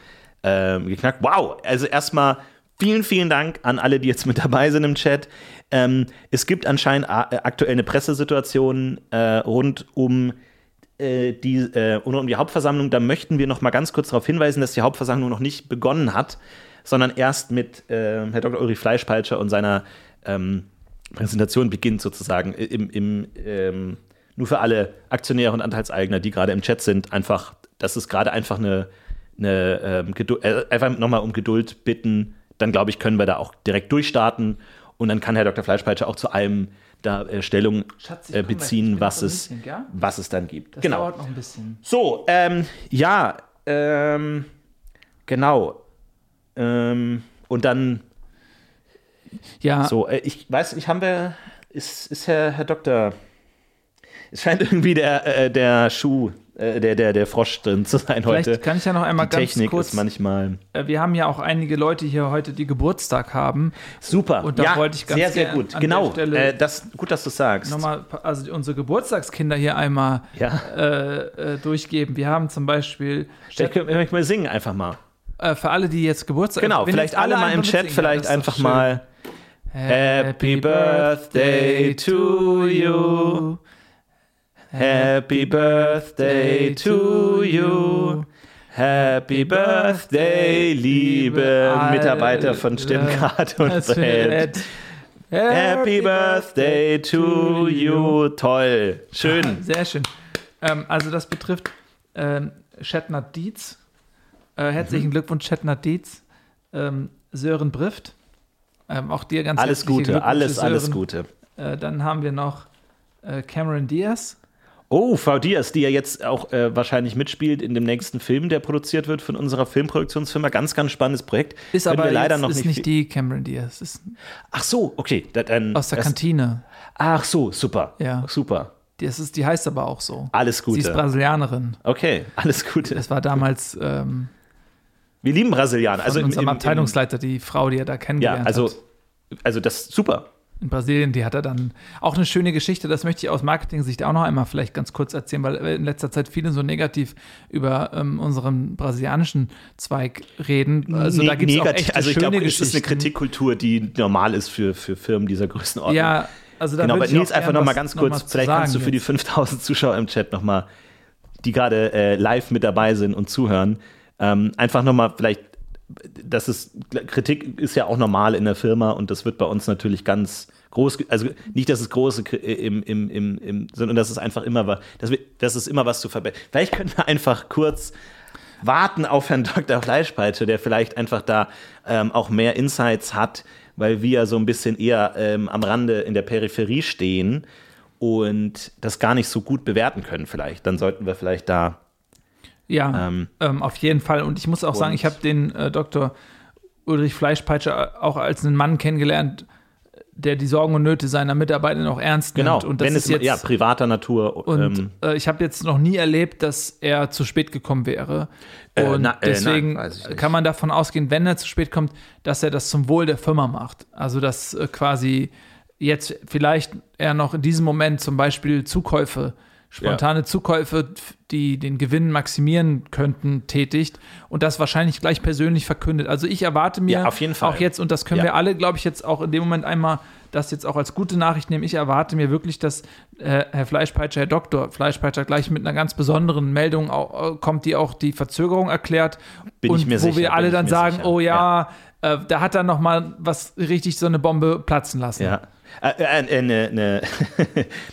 ähm, geknackt. Wow, also erstmal. Vielen, vielen Dank an alle, die jetzt mit dabei sind im Chat. Ähm, es gibt anscheinend äh, aktuell eine Pressesituation äh, rund um äh, die, äh, um die Hauptversammlung. Da möchten wir noch mal ganz kurz darauf hinweisen, dass die Hauptversammlung noch nicht begonnen hat, sondern erst mit äh, Herr Dr. Ulrich Fleischpeitscher und seiner ähm, Präsentation beginnt sozusagen im, im, ähm, nur für alle Aktionäre und Anteilseigner, die gerade im Chat sind, einfach, das ist gerade einfach eine, eine ähm, Geduld, äh, einfach nochmal um Geduld bitten. Dann glaube ich, können wir da auch direkt durchstarten und dann kann Herr Dr. Fleischpeitscher auch zu allem da äh, Stellung Schatz, äh, beziehen, was es, bisschen, gell? was es dann gibt. Das genau. dauert noch ein bisschen. So, ähm, ja, ähm, genau. Ähm, und dann Ja, so, äh, ich weiß nicht, haben wir, ist, ist Herr, Herr Doktor, es scheint irgendwie der, äh, der Schuh, äh, der, der, der Frosch drin zu sein vielleicht heute. kann ich ja noch einmal Die ganz Technik kurz. ist manchmal äh, wir haben ja auch einige Leute hier heute, die Geburtstag haben. super. Und da ja, wollte ich ganz sehr, sehr gut. Genau. das, gut, dass du sagst. Nochmal, also unsere Geburtstagskinder hier einmal Ja. durchgeben. Wir haben zum Beispiel Vielleicht können wir mal singen einfach mal. für alle, die jetzt Geburtstag Genau, wenn vielleicht alle mal im Chat, mitsingen, ja, vielleicht einfach schön. Happy Birthday to you. Happy Birthday to you. Happy Birthday, liebe Alle- Mitarbeiter von Stimmgrad und Brett. Happy Birthday to you. Toll. Schön. Sehr schön. Ähm, also das betrifft ähm, Shatnat Dietz. Äh, Mhm. herzlichen Glückwunsch, Shatnat Dietz. Ähm, Sören Brift. Ähm, auch dir ganz Alles Gute, alles, alles. Gute. Äh, dann haben wir noch äh, Cameron Diaz. Oh, Frau Diaz, die ja jetzt auch äh, wahrscheinlich mitspielt in dem nächsten Film, der produziert wird von unserer Filmproduktionsfirma. Ganz, ganz spannendes Projekt. Ist Können aber leider noch ist nicht. nicht die Cameron Diaz. Ist Ach so, okay. da- Dann aus der Kantine. Ach so, super. Ja. Super. Das ist, die heißt aber auch so. Alles Sie ist Gute. Brasilianerin. Okay, alles Gute. Das war damals ähm, Wir lieben Brasilianer. Also im, unserem im, Abteilungsleiter, die Frau, die er da kennengelernt ja, also, hat. also das ist super. In Brasilien, die hat er dann auch eine schöne Geschichte, das möchte ich aus Marketing-Sicht auch noch einmal vielleicht ganz kurz erzählen, weil in letzter Zeit viele so negativ über ähm, unseren brasilianischen Zweig reden. Also da Ne- gibt es auch echt also ich glaube, es ist eine Kritikkultur, die normal ist für, für Firmen dieser Größenordnung. Ja, also da genau, aber Nils, einfach noch mal ganz noch kurz, zu vielleicht kannst du für die jetzt. 5000 Zuschauer im Chat noch mal, die gerade äh, live mit dabei sind und zuhören, ähm, einfach noch mal vielleicht, das ist, Kritik ist ja auch normal in der Firma und das wird bei uns natürlich ganz groß, also nicht, dass es große äh, im, im, im, im sondern dass es einfach immer was, dass, wir, dass es immer was zu verbessern. Vielleicht können wir einfach kurz warten auf Herrn Dr. Fleischpeitsche, der vielleicht einfach da ähm, auch mehr Insights hat, weil wir so ein bisschen eher ähm, am Rande in der Peripherie stehen und das gar nicht so gut bewerten können vielleicht. Dann sollten wir vielleicht da Ja, ähm, Ähm, auf jeden Fall. Und ich muss auch sagen, ich habe den äh, Dr. Ulrich Fleischpeitscher auch als einen Mann kennengelernt, der die Sorgen und Nöte seiner Mitarbeiter auch ernst genau, nimmt. Und das wenn ist es jetzt, ja privater Natur Und ähm, äh, ich habe jetzt noch nie erlebt, dass er zu spät gekommen wäre. Äh, Und na- äh, deswegen nein, kann man davon ausgehen, wenn er zu spät kommt, dass er das zum Wohl der Firma macht. Also dass äh, quasi jetzt vielleicht er noch in diesem Moment zum Beispiel Zukäufe, spontane Zukäufe, die den Gewinn maximieren könnten, tätigt und das wahrscheinlich gleich persönlich verkündet. Also ich erwarte mir Ja, auf jeden Fall. auch jetzt, und das können Ja. wir alle, glaube ich, jetzt auch in dem Moment einmal das jetzt auch als gute Nachricht nehmen. Ich erwarte mir wirklich, dass äh, Herr Fleischpeitscher, Herr Doktor Fleischpeitscher gleich mit einer ganz besonderen Meldung au- äh, kommt, die auch die Verzögerung erklärt. Bin ich und wo sicher, wir alle dann sagen, sicher. oh ja, Äh, da hat er noch mal was richtig so eine Bombe platzen lassen. Ja. Äh, äh, Eine, eine, eine,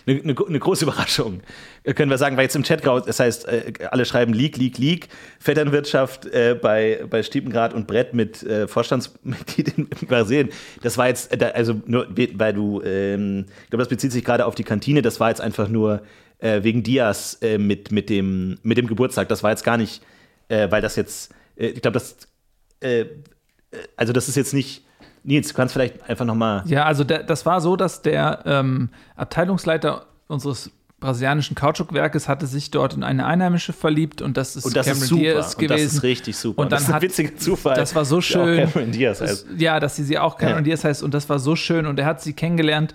eine, eine große Überraschung. Äh, Können wir sagen, weil jetzt im Chat raus, das heißt, äh, alle schreiben Leak, Leak, Leak, Vetternwirtschaft äh, bei, bei Stiepengrad und Brett mit äh, Vorstandsmitglied in Brasilien. Das war jetzt, äh, also nur, weil du, ähm, ich glaube, das bezieht sich gerade auf die Kantine, das war jetzt einfach nur äh, wegen Dias äh, mit, mit, dem, mit dem Geburtstag. Das war jetzt gar nicht, äh, weil das jetzt, äh, ich glaube, das, äh, also das ist jetzt nicht, Nils, du kannst vielleicht einfach nochmal. Ja, also der, das war so, dass der ähm, Abteilungsleiter unseres brasilianischen Kautschukwerkes hatte sich dort in eine Einheimische verliebt und das ist Und das Cameron ist super. Diaz und gewesen. das ist richtig super. Und dann das ist ein witziger Zufall. das war so schön. Cameron Diaz Das, heißt. ja, dass sie sie auch Cameron Ja. Diaz heißt und das war so schön und er hat sie kennengelernt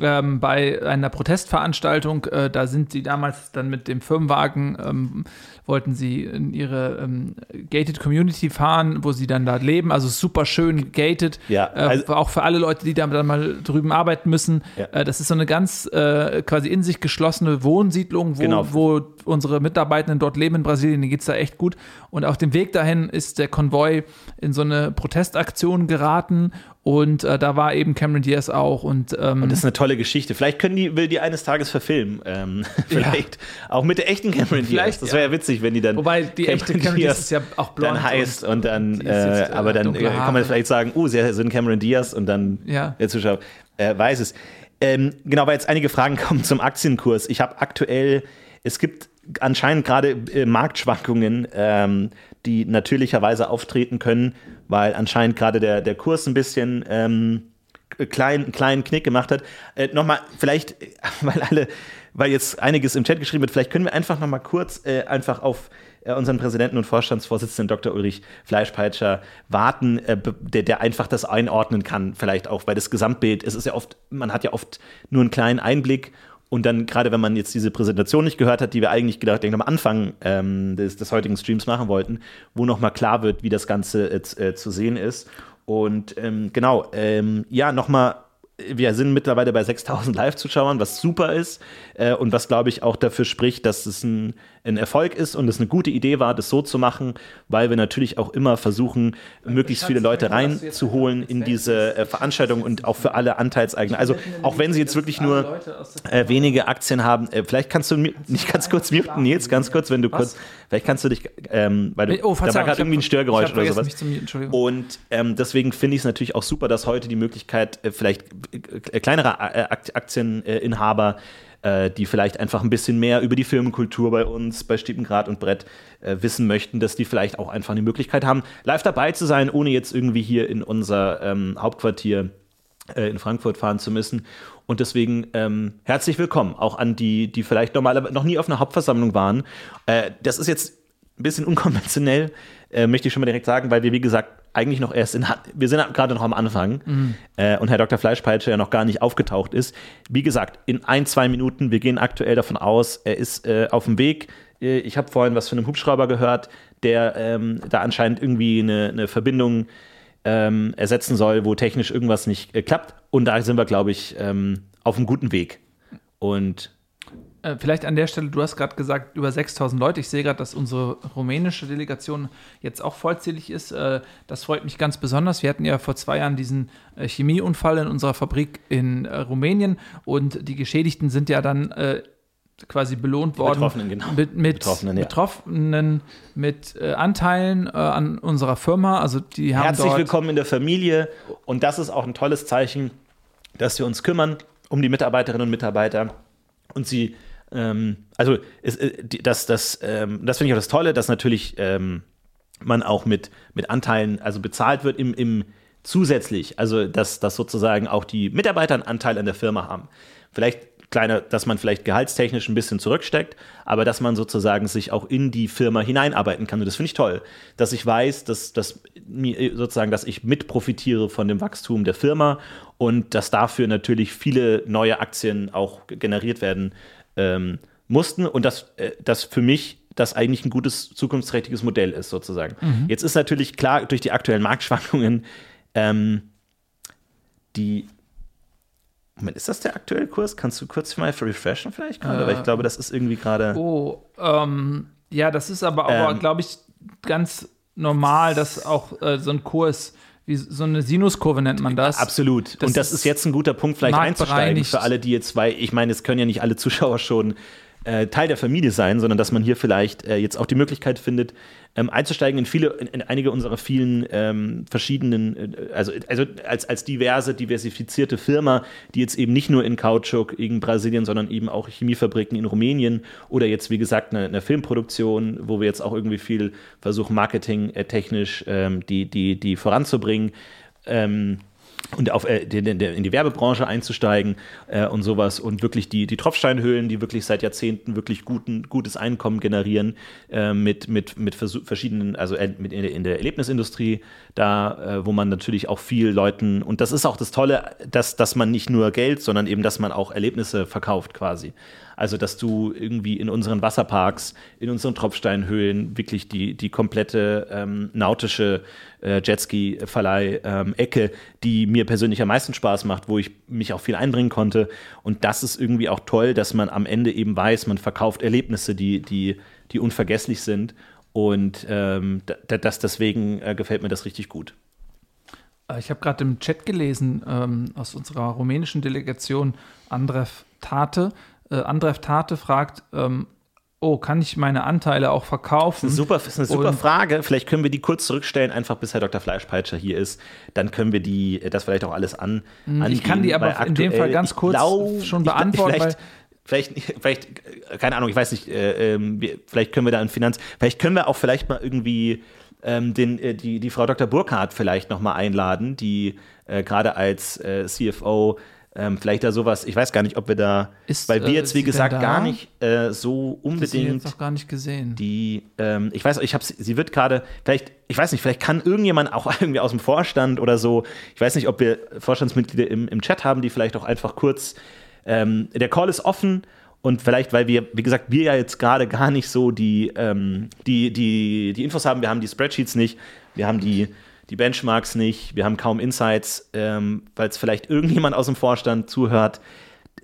ähm, bei einer Protestveranstaltung. Äh, da sind sie damals dann mit dem Firmenwagen, ähm, wollten sie in ihre ähm, gated Community fahren, wo sie dann da leben. Also super schön gated. Ja, äh, also- auch für alle Leute, die da dann mal drüben arbeiten müssen. Ja. Äh, das ist so eine ganz äh, quasi in sich geschlossene Wohnsiedlung, wo, Genau. wo unsere Mitarbeitenden dort leben in Brasilien. Denen geht es da echt gut. Und auf dem Weg dahin ist der Konvoi in so eine Protestaktion geraten. Und äh, da war eben Cameron Diaz auch. Und, ähm, Das ist eine tolle Geschichte. Vielleicht können die, will die eines Tages verfilmen. Ähm, vielleicht auch mit der echten Cameron Diaz. Vielleicht, Das ja. wäre ja witzig, wenn die dann. Wobei die echte Cameron Diaz ist ja auch blond Dann heißt und, und- dann, und ist jetzt, äh, äh, aber dann äh, kann man vielleicht sagen, oh, sie sind Cameron Diaz und dann Ja. der Zuschauer äh, weiß es. Ähm, genau, weil jetzt einige Fragen kommen zum Aktienkurs. Ich habe aktuell, es gibt anscheinend gerade äh, Marktschwankungen, ähm, die natürlicherweise auftreten können, weil anscheinend gerade der, der Kurs ein bisschen ähm, kleinen, kleinen Knick gemacht hat. Äh, nochmal, vielleicht, weil alle, weil jetzt einiges im Chat geschrieben wird, vielleicht können wir einfach nochmal kurz äh, einfach auf äh, unseren Präsidenten und Vorstandsvorsitzenden Dr. Ulrich Fleischpeitscher warten, äh, der, der einfach das einordnen kann, vielleicht auch, weil das Gesamtbild, es ist ja oft, man hat ja oft nur einen kleinen Einblick und dann, gerade wenn man jetzt diese Präsentation nicht gehört hat, die wir eigentlich gedacht, denke am Anfang ähm, des, des heutigen Streams machen wollten, wo nochmal klar wird, wie das Ganze äh, äh, zu sehen ist. Und ähm, genau, ähm, ja, nochmal, wir sind mittlerweile bei 6000 Live-Zuschauern, was super ist äh, und was, glaube ich, auch dafür spricht, dass es ein, ein Erfolg ist und es eine gute Idee war, das so zu machen, weil wir natürlich auch immer versuchen, möglichst viele Leute reinzuholen in diese äh, Veranstaltung und auch für alle Anteilseigner. Also auch wenn sie jetzt wirklich nur äh, wenige Aktien haben. Äh, vielleicht kannst du nicht ganz kurz muten, Nils, ganz kurz, wenn du kurz, vielleicht kannst du dich, ähm, weil du, Oh, da war gerade irgendwie ein Störgeräusch oder sowas. Und ähm, deswegen finde ich es natürlich auch super, dass heute die Möglichkeit, äh, vielleicht äh, kleinere Akt- Aktieninhaber, äh, die vielleicht einfach ein bisschen mehr über die Firmenkultur bei uns, bei Stiepengrad und Brett äh, wissen möchten, dass die vielleicht auch einfach die Möglichkeit haben, live dabei zu sein, ohne jetzt irgendwie hier in unser ähm, Hauptquartier äh, in Frankfurt fahren zu müssen. Und deswegen ähm, herzlich willkommen auch an die, die vielleicht normalerweise noch nie auf einer Hauptversammlung waren. Äh, das ist jetzt ein bisschen unkonventionell, äh, möchte ich schon mal direkt sagen, weil wir, wie gesagt, eigentlich noch erst in, wir sind gerade noch am Anfang äh, und Herr Dr. Fleischpeitsche ja noch gar nicht aufgetaucht ist. Wie gesagt, in ein, zwei Minuten, wir gehen aktuell davon aus, er ist äh, auf dem Weg. Äh, ich habe vorhin was von einem Hubschrauber gehört, der ähm, da anscheinend irgendwie eine, eine Verbindung ähm, ersetzen soll, wo technisch irgendwas nicht äh, klappt. Und da sind wir, glaube ich, ähm, auf einem guten Weg. Und Äh, vielleicht an der Stelle, du hast gerade gesagt, über 6000 Leute. Ich sehe gerade, dass unsere rumänische Delegation jetzt auch vollzählig ist. Äh, das freut mich ganz besonders. Wir hatten ja vor zwei Jahren diesen äh, Chemieunfall in unserer Fabrik in äh, Rumänien und die Geschädigten sind ja dann äh, quasi belohnt worden. Betroffenen, genau. Mit, mit Betroffenen, ja. Betroffenen, mit äh, Anteilen äh, an unserer Firma. Also die haben Herzlich willkommen in der Familie. Und das ist auch ein tolles Zeichen, dass wir uns kümmern um die Mitarbeiterinnen und Mitarbeiter. Und sie, ähm, also es, äh, das, das, ähm, das finde ich auch das Tolle, dass natürlich ähm, man auch mit, mit Anteilen, also bezahlt wird im, im zusätzlich, also dass, dass sozusagen auch die Mitarbeiter einen Anteil an der Firma haben. Vielleicht kleiner, dass man vielleicht gehaltstechnisch ein bisschen zurücksteckt, aber dass man sozusagen sich auch in die Firma hineinarbeiten kann. Und das finde ich toll, dass ich weiß, dass, dass mir sozusagen, dass ich mit profitiere von dem Wachstum der Firma und dass dafür natürlich viele neue Aktien auch generiert werden ähm, mussten und dass äh, das für mich das eigentlich ein gutes zukunftsträchtiges Modell ist sozusagen. Jetzt ist natürlich klar durch die aktuellen Marktschwankungen ähm, die Moment, ist das der aktuelle Kurs? Kannst du kurz mal refreshen vielleicht gerade? Weil ich glaube, das ist irgendwie gerade. Oh, ähm, ja, das ist aber, aber Ähm. glaube ich, ganz normal, dass auch äh, so ein Kurs, wie so eine Sinuskurve nennt man das. Absolut. Das und das ist ist jetzt ein guter Punkt, vielleicht einzusteigen für alle, die jetzt, weil ich meine, es können ja nicht alle Zuschauer schon äh, Teil der Familie sein, sondern dass man hier vielleicht äh, jetzt auch die Möglichkeit findet, ähm, einzusteigen in viele, in, in einige unserer vielen ähm, verschiedenen, äh, also, also als, als diverse, diversifizierte Firma, die jetzt eben nicht nur in Kautschuk in Brasilien, sondern eben auch Chemiefabriken in Rumänien oder jetzt, wie gesagt, eine, eine Filmproduktion, wo wir jetzt auch irgendwie viel versuchen, marketing äh, technisch ähm, die, die, die voranzubringen. Ähm, und auf, äh, in, die Werbebranche einzusteigen äh, und sowas und wirklich die, die Tropfsteinhöhlen, die wirklich seit Jahrzehnten wirklich guten, gutes Einkommen generieren äh, mit, mit, mit verschiedenen, also äh, mit in, der- in der Erlebnisindustrie, da, äh, wo man natürlich auch viel Leuten, und das ist auch das Tolle, dass, dass man nicht nur Geld, sondern eben, dass man auch Erlebnisse verkauft quasi. Also, dass du irgendwie in unseren Wasserparks, in unseren Tropfsteinhöhlen wirklich die, die komplette ähm, nautische äh, Jetski-Verleih-Ecke, die mir persönlich am meisten Spaß macht, wo ich mich auch viel einbringen konnte. Und das ist irgendwie auch toll, dass man am Ende eben weiß, man verkauft Erlebnisse, die, die, die unvergesslich sind. Und ähm, da, das deswegen äh, gefällt mir das richtig gut. Äh, Ich habe gerade im Chat gelesen ähm, aus unserer rumänischen Delegation, Andrev Tate. Äh, Andrev Tate fragt, ähm, oh, kann ich meine Anteile auch verkaufen? Das ist, super, das ist eine super Und- Frage. Vielleicht können wir die kurz zurückstellen, einfach bis Herr Dr. Fleischpeitscher hier ist. Dann können wir die, das vielleicht auch alles an. Hm, Ich kann die aber weil in dem aktuell- Fall ganz ich kurz glaub, schon ich- beantworten, Vielleicht, vielleicht, vielleicht, äh, keine Ahnung, ich weiß nicht, äh, wir, vielleicht können wir da in Finanz, vielleicht können wir auch vielleicht mal irgendwie ähm, den, äh, die, die Frau Dr. Burkhardt vielleicht noch mal einladen, die äh, gerade als äh, CFO ähm, vielleicht da sowas, ich weiß gar nicht, ob wir da, Ist, weil wir äh, jetzt, wie gesagt, gar nicht äh, so Das unbedingt noch gar nicht gesehen. die, ähm, ich weiß, ich habe sie wird gerade, vielleicht, ich weiß nicht, vielleicht kann irgendjemand auch irgendwie aus dem Vorstand oder so, ich weiß nicht, ob wir Vorstandsmitglieder im, im Chat haben, die vielleicht auch einfach kurz, ähm, der Call ist offen und vielleicht, weil wir, wie gesagt, wir ja jetzt gerade gar nicht so die, ähm, die, die, die Infos haben, wir haben die Spreadsheets nicht, wir haben die, die Benchmarks nicht, wir haben kaum Insights, ähm, weil es vielleicht irgendjemand aus dem Vorstand zuhört,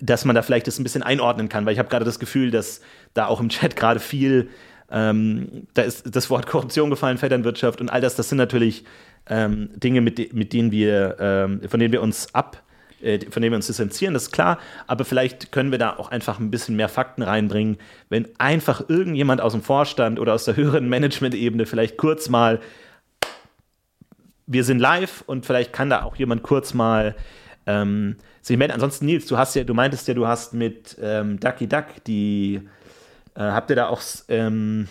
dass man da vielleicht das ein bisschen einordnen kann, weil ich habe gerade das Gefühl, dass da auch im Chat gerade viel, ähm, da ist das Wort Korruption gefallen, Vetternwirtschaft und all das, das sind natürlich ähm, Dinge, mit, mit denen wir, ähm, von denen wir uns ab, äh, von denen wir uns distanzieren, das ist klar, aber vielleicht können wir da auch einfach ein bisschen mehr Fakten reinbringen, wenn einfach irgendjemand aus dem Vorstand oder aus der höheren Management-Ebene vielleicht kurz mal wir sind live und vielleicht kann da auch jemand kurz mal ähm, sich melden. Ansonsten, Nils, du hast ja, du meintest ja, du hast mit ähm, Ducky Duck die, äh, habt ihr da auch, ähm,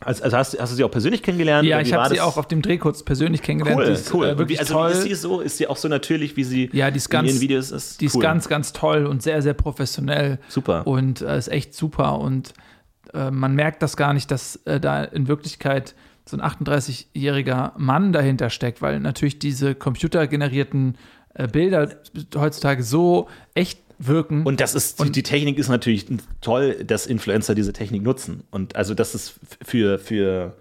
also, also hast, hast du sie auch persönlich kennengelernt? Ja, ich habe sie auch auf dem Drehkurs persönlich kennengelernt. Cool, ist, cool. Äh, wirklich wie, also toll. wie ist sie so? Ist sie auch so natürlich, wie sie Ja, die ist in ganz- ihren Videos ist? Die ist Cool. ganz, ganz toll und sehr, sehr professionell. Super. Und äh, ist echt super. Und äh, man merkt das gar nicht, dass äh, da in Wirklichkeit so ein 38-jähriger Mann dahinter steckt, weil natürlich diese computergenerierten äh, Bilder heutzutage so echt wirken. Und das ist, die, Und- die Technik ist natürlich toll, dass Influencer diese Technik nutzen. Und also das ist für, für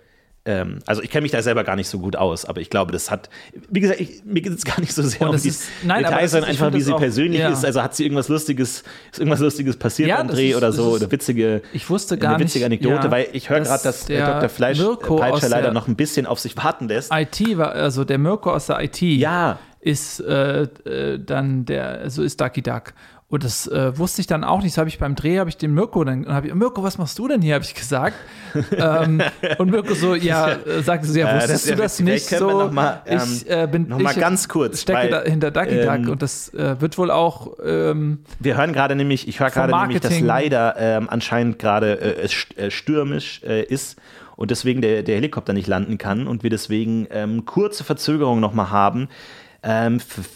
ähm, also ich kenne mich da selber gar nicht so gut aus, aber ich glaube, das hat, wie gesagt, ich, mir geht es gar nicht so sehr um die ist- nein, Details, sondern einfach, wie sie auch- persönlich ja. ist. Also hat sie irgendwas Lustiges, ist irgendwas Lustiges passiert Ja, Dreh ist- oder so, ist- oder witzige, ich wusste gar eine witzige nicht, Anekdote, ja, weil ich höre gerade, dass der Dr. Fleisch Mirko aus Peitscher leider der- noch ein bisschen auf sich warten lässt. IT war, also der Mirko aus der IT Ja. ist äh, äh, dann der, so ist Ducky Duck. Und das äh, wusste ich dann auch nicht. Das habe ich beim Dreh, habe ich den Mirko dann, habe ich, Mirko, was machst du denn hier, habe ich gesagt. ähm, und Mirko so, ja, äh, sagte so, ja, Äh, wusstest das- du das nicht so? noch mal, ähm, ich äh, bin, noch mal ich ganz kurz, stecke weil, da hinter Ducky Duck ähm, und das äh, wird wohl auch, ähm, Wir hören gerade nämlich, ich höre gerade nämlich, dass leider ähm, anscheinend gerade äh, stürmisch ist und deswegen der, der Helikopter nicht landen kann und wir deswegen kurze Verzögerung nochmal haben.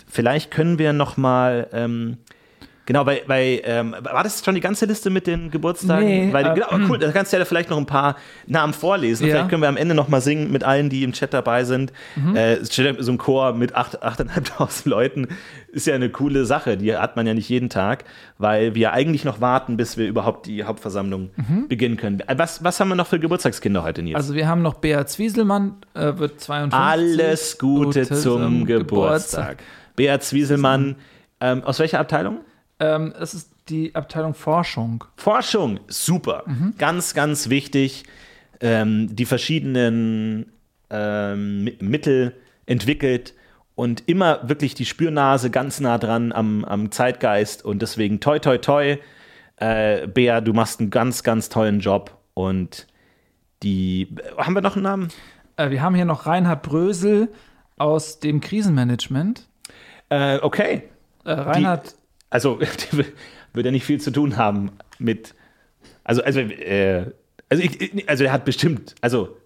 Vielleicht können wir nochmal, ähm, genau, weil, weil ähm, war das schon die ganze Liste mit den Geburtstagen? Nee, weil, äh, genau, cool, da kannst du ja vielleicht noch ein paar Namen vorlesen. Ja. Vielleicht können wir am Ende nochmal singen mit allen, die im Chat dabei sind. Mhm. Äh, so ein Chor mit acht- 8.500 Leuten ist ja eine coole Sache. Die hat man ja nicht jeden Tag, weil wir eigentlich noch warten, bis wir überhaupt die Hauptversammlung beginnen können. Äh, Was, was haben wir noch für Geburtstagskinder heute, Nils? Mhm. also wir haben noch Bea Zwieselmann, äh, wird 52. Alles Gute, Gute zum zum Geburtstag. Geburtstag. Beat Zwieselmann, ähm, aus welcher Abteilung? Ähm, es ist die Abteilung Forschung. Forschung, super. Ganz, ganz wichtig. Ähm, die verschiedenen ähm, Mi- Mittel entwickelt und immer wirklich die Spürnase ganz nah dran am, am Zeitgeist und deswegen toi, toi, toi. Äh, Bea, du machst einen ganz, ganz tollen Job und die, haben wir noch einen Namen? Äh, wir haben hier noch Reinhard Brösel aus dem Krisenmanagement. Äh, okay. Äh, Reinhard, Also, wird ja nicht viel zu tun haben mit. Also, also, äh, also, ich, also er hat bestimmt, also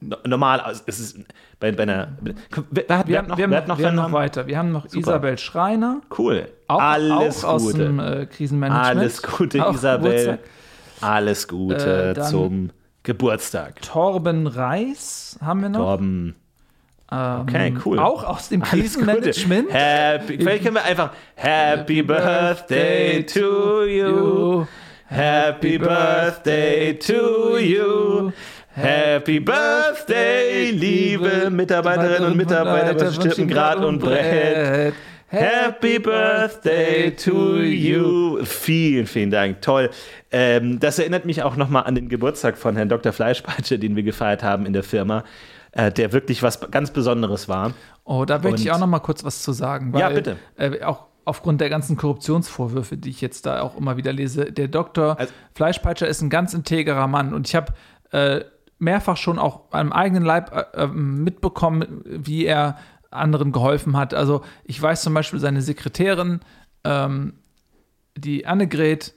no- normal, also es ist bei, bei einer. Wer, hat, wir haben, noch, wir haben noch, wir haben noch weiter. Wir haben noch Super. Isabel Schreiner, Cool. auch, Alles auch aus Gute. dem äh, Krisenmanagement. Alles Gute, Auch Isabel. Geburtstag. Alles Gute Äh, zum Geburtstag. Torben Reis haben wir noch. Torben. Ähm, Okay, cool. Auch aus dem. Krisenmanagement. Happy, vielleicht können wir einfach Happy Birthday to you. Happy Birthday to you. Happy Birthday, liebe Mitarbeiterinnen und Mitarbeiter bei Stirpengrad und Brett. Happy Birthday to you. Vielen, vielen Dank. Toll. Ähm, das erinnert mich auch nochmal an den Geburtstag von Herrn Dr. Fleischpeitsche, den wir gefeiert haben in der Firma, äh, der wirklich was ganz Besonderes war. Oh, da möchte ich auch noch mal kurz was zu sagen. Weil, Ja, bitte. Äh, auch aufgrund der ganzen Korruptionsvorwürfe, die ich jetzt da auch immer wieder lese. Der Dr. Also- Fleischpeitscher ist ein ganz integrer Mann und ich habe äh, mehrfach schon auch am eigenen Leib äh, äh, mitbekommen, wie er anderen geholfen hat. Also ich weiß zum Beispiel seine Sekretärin, ähm, die Annegret,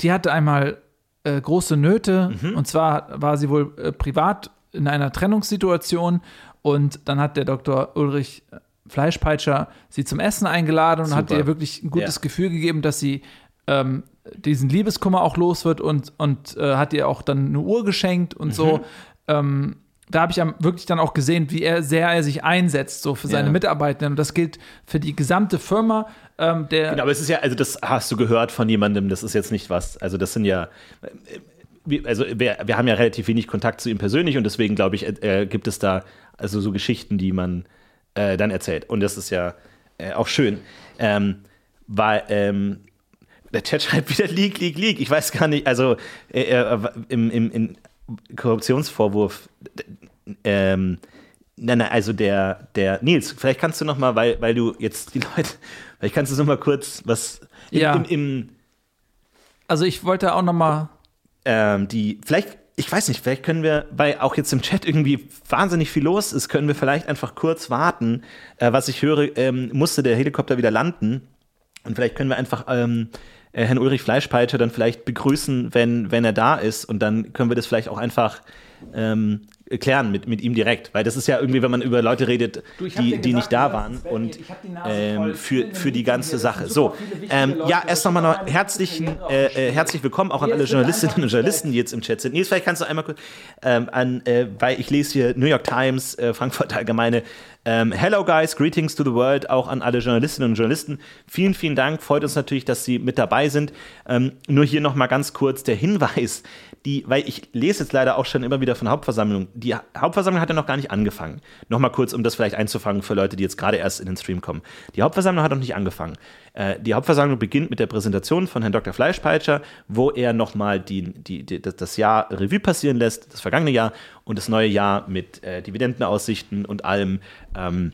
die hatte einmal äh, große Nöte Mhm. und zwar war sie wohl äh, privat in einer Trennungssituation und dann hat der Dr. Ulrich Fleischpeitscher sie zum Essen eingeladen und hat Super. ihr wirklich ein gutes Ja. Gefühl gegeben, dass sie ähm, diesen Liebeskummer auch los wird und, und äh, hat ihr auch dann eine Uhr geschenkt und so. Mhm. Ähm, da habe ich wirklich dann auch gesehen, wie er sehr er sich einsetzt, so für seine Ja. Mitarbeitenden. Und das gilt für die gesamte Firma. Ähm, der, Genau, aber es ist ja, also das hast du gehört von jemandem, das ist jetzt nicht was, also das sind ja, also wir, wir haben ja relativ wenig Kontakt zu ihm persönlich und deswegen glaube ich, äh, äh, gibt es da also so Geschichten, die man äh, dann erzählt. Und das ist ja äh, auch schön, ähm, weil ähm, der Chat schreibt wieder Leak, Leak, Leak. Ich weiß gar nicht, also äh, äh, im, im, im Korruptionsvorwurf, ähm, Nein, nein, also der, der Nils, vielleicht kannst du noch mal, weil, weil du jetzt die Leute, vielleicht kannst du noch mal kurz was im, Ja. im, im also ich wollte auch noch mal ähm, die, vielleicht, ich weiß nicht, vielleicht können wir, weil auch jetzt im Chat irgendwie wahnsinnig viel los ist, können wir vielleicht einfach kurz warten. Äh, was ich höre, ähm, musste der Helikopter wieder landen und vielleicht können wir einfach ähm, äh, Herrn Ulrich Fleischpeitscher dann vielleicht begrüßen, wenn, wenn er da ist und dann können wir das vielleicht auch einfach ähm, klären mit, mit ihm direkt, weil das ist ja irgendwie, wenn man über Leute redet, Du, die, dir die gesagt, nicht da waren und ähm, für, für die ganze Sache. So, ähm, ja, erst nochmal noch herzlichen, äh, äh, herzlich willkommen auch an alle Journalistinnen und Journalisten, die jetzt im Chat sind. Nils, vielleicht kannst du einmal kurz ähm, an, äh, weil ich lese hier New York Times, äh, Frankfurt Allgemeine. Ähm, hello guys, greetings to the world, auch an alle Journalistinnen und Journalisten. Vielen, vielen Dank. Freut uns natürlich, dass Sie mit dabei sind. Ähm, nur hier noch mal ganz kurz der Hinweis, die, weil ich lese jetzt leider auch schon immer wieder von Hauptversammlung. Die Hauptversammlung hat ja noch gar nicht angefangen. Noch mal kurz, um das vielleicht einzufangen für Leute, die jetzt gerade erst in den Stream kommen. Die Hauptversammlung hat noch nicht angefangen. Äh, die Hauptversammlung beginnt mit der Präsentation von Herrn Dr. Fleischpeitscher, wo er noch mal die, die, die, das- Jahr Revue passieren lässt, das vergangene Jahr und das neue Jahr mit äh, Dividendenaussichten und allem ähm,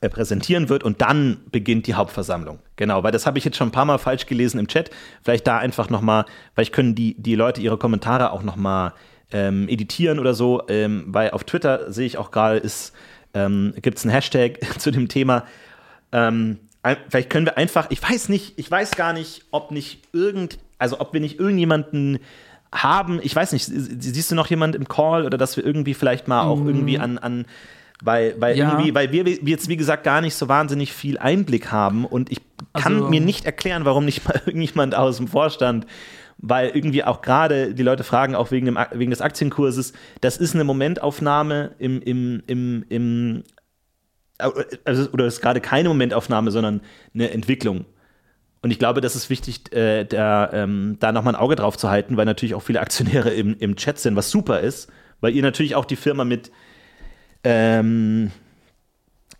äh, präsentieren wird und dann beginnt die Hauptversammlung. Genau, weil das habe ich jetzt schon ein paar Mal falsch gelesen im Chat. Vielleicht da einfach nochmal, vielleicht können die, die Leute ihre Kommentare auch nochmal ähm, editieren oder so, ähm, weil auf Twitter sehe ich auch gerade, ähm, gibt es einen Hashtag zu dem Thema. Ähm, vielleicht können wir einfach, ich weiß nicht, ich weiß gar nicht, ob nicht irgend, also ob wir nicht irgendjemanden haben, ich weiß nicht, siehst du noch jemand im Call oder dass wir irgendwie vielleicht mal auch mm. irgendwie an, an weil, weil, ja. irgendwie, weil wir, wir jetzt, wie gesagt, gar nicht so wahnsinnig viel Einblick haben und ich kann also, mir nicht erklären, warum nicht mal irgendjemand aus dem Vorstand, weil irgendwie auch gerade die Leute fragen, auch wegen, dem, wegen des Aktienkurses, das ist eine Momentaufnahme im, im, im, im also, oder ist gerade keine Momentaufnahme, sondern eine Entwicklung. Und ich glaube, das ist wichtig, äh, da, ähm, da nochmal ein Auge drauf zu halten, weil natürlich auch viele Aktionäre im, im Chat sind, was super ist, weil ihr natürlich auch die Firma mit ähm,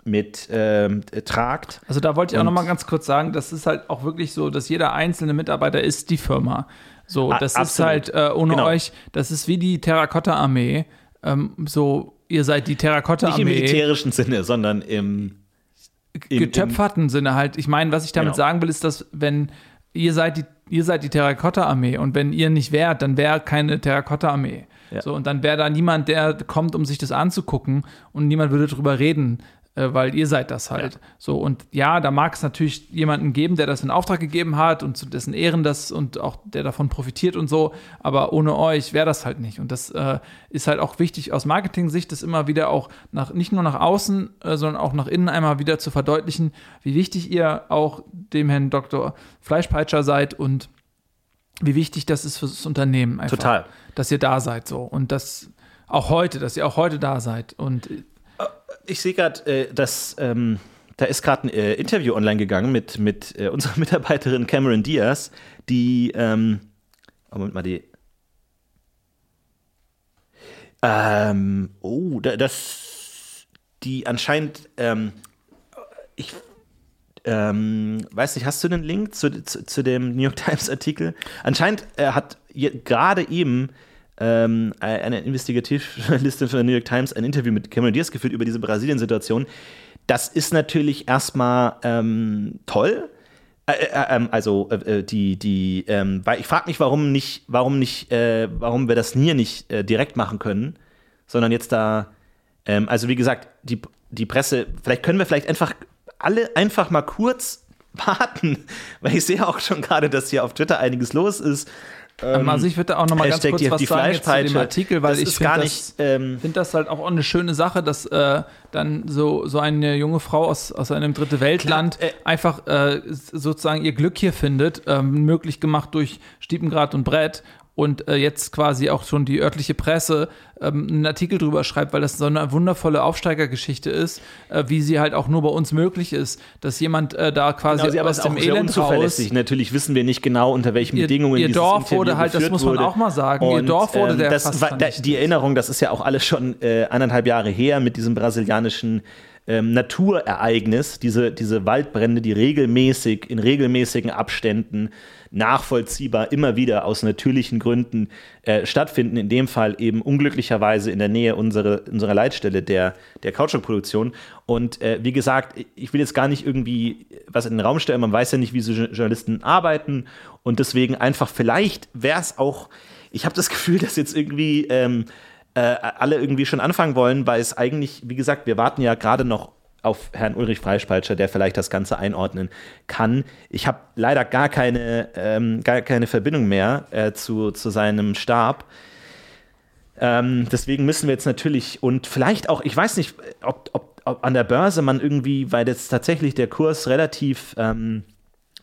mit ähm, tragt. Also da wollte ich auch noch mal ganz kurz sagen, das ist halt auch wirklich so, dass jeder einzelne Mitarbeiter ist die Firma. So, das ist halt äh, ohne genau. euch, das ist wie die Terrakotta-Armee. Ähm, so, ihr seid die Terrakotta-Armee. Nicht im militärischen Sinne, sondern im, im getöpferten Sinne halt. Ich meine, was ich damit genau. sagen will, ist, dass wenn ihr seid die, ihr seid die Terrakotta-Armee und wenn ihr nicht wärt, dann wäre keine Terrakotta-Armee. Ja. So, und dann wäre da niemand, der kommt, um sich das anzugucken und niemand würde drüber reden, äh, weil ihr seid das halt. Ja. So, und ja, da mag es natürlich jemanden geben, der das in Auftrag gegeben hat und zu dessen Ehren das und auch der davon profitiert und so, aber ohne euch wäre das halt nicht. Und das äh, ist halt auch wichtig aus Marketing-Sicht, das immer wieder auch nach, nicht nur nach außen, äh, sondern auch nach innen einmal wieder zu verdeutlichen, wie wichtig ihr auch dem Herrn Dr. Fleischpeitscher seid und wie wichtig das ist für das Unternehmen einfach. Total. Dass ihr da seid so. Und das auch heute, dass ihr auch heute da seid. Und ich sehe gerade, äh, dass ähm, da ist gerade ein äh, Interview online gegangen mit, mit äh, unserer Mitarbeiterin Cameron Diaz, die ähm, oh, Moment mal, die ähm, oh, das die anscheinend ähm, ich ähm, weiß nicht, hast du einen Link zu, zu, zu dem New York Times Artikel? Anscheinend äh, hat gerade eben ähm, eine Investigativjournalistin von der New York Times ein Interview mit Cameron Diaz geführt über diese Brasilien-Situation. Das ist natürlich erstmal ähm, toll. Äh, äh, äh ähm, also äh, äh, die, die, ähm, weil ich frage mich, warum nicht, warum nicht, äh, warum wir das hier nicht direkt machen können, sondern jetzt da, ähm, also wie gesagt, die, die Presse, vielleicht können wir vielleicht einfach alle einfach mal kurz warten, weil ich sehe auch schon gerade, dass hier auf Twitter einiges los ist. Ähm, also ich würde auch noch mal ganz kurz was sagen jetzt zu dem Artikel, weil das ich finde das, ähm, find das halt auch eine schöne Sache, dass äh, dann so, so eine junge Frau aus, aus einem dritte Weltland äh, einfach äh, sozusagen ihr Glück hier findet, ähm, möglich gemacht durch Stiepengrad und Brett und äh, jetzt quasi auch schon die örtliche Presse ähm, einen Artikel drüber schreibt, weil das so eine wundervolle Aufsteigergeschichte ist, äh, wie sie halt auch nur bei uns möglich ist, dass jemand äh, da quasi genau, aus dem Elend raus. Natürlich wissen wir nicht genau unter welchen ihr, Bedingungen ihr Dorf wurde halt, das muss man auch mal sagen, und, ihr Dorf wurde ähm, der das war, da, Die Erinnerung, das ist ja auch alles schon äh, anderthalb Jahre her mit diesem brasilianischen ähm, Naturereignis, diese, diese Waldbrände, die regelmäßig, in regelmäßigen Abständen nachvollziehbar immer wieder aus natürlichen Gründen äh, stattfinden. In dem Fall eben unglücklicherweise in der Nähe unserer, unserer Leitstelle der, der Kautschukproduktion. Und äh, wie gesagt, ich will jetzt gar nicht irgendwie was in den Raum stellen. Man weiß ja nicht, wie so Journalisten arbeiten. Und deswegen einfach, vielleicht wäre es auch, ich habe das Gefühl, dass jetzt irgendwie ähm, äh, alle irgendwie schon anfangen wollen, weil es eigentlich, wie gesagt, wir warten ja gerade noch auf Herrn Ulrich Freispalcher, der vielleicht das Ganze einordnen kann. Ich habe leider gar keine, ähm, gar keine Verbindung mehr äh, zu, zu seinem Stab. Ähm, deswegen müssen wir jetzt natürlich und vielleicht auch, ich weiß nicht, ob, ob, ob an der Börse man irgendwie, weil jetzt tatsächlich der Kurs relativ, ähm,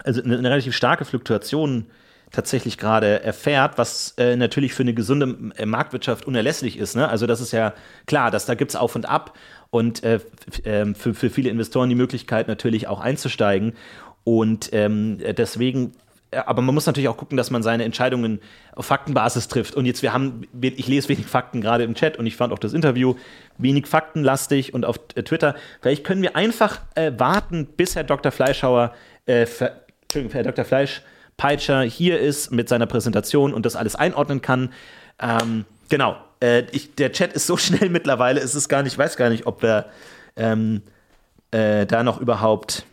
also eine, eine, relativ starke Fluktuation tatsächlich gerade erfährt, was äh, natürlich für eine gesunde äh, Marktwirtschaft unerlässlich ist. Ne? Also das ist ja klar, dass da gibt es auf und ab und äh, ähm, für, für viele Investoren die Möglichkeit natürlich auch einzusteigen. Und ähm, deswegen äh, aber man muss natürlich auch gucken, dass man seine Entscheidungen auf Faktenbasis trifft. Und jetzt, wir haben, ich lese wenig Fakten gerade im Chat und ich fand auch das Interview wenig faktenlastig und auf äh, Twitter. Vielleicht können wir einfach äh, warten, bis Herr Dr. Fleischhauer, äh, Herr Dr. Fleischpeitscher hier ist mit seiner Präsentation und das alles einordnen kann. Ähm, genau, äh, ich, der Chat ist so schnell mittlerweile, es ist gar nicht, ich weiß gar nicht, ob wir. Ähm, äh, da noch überhaupt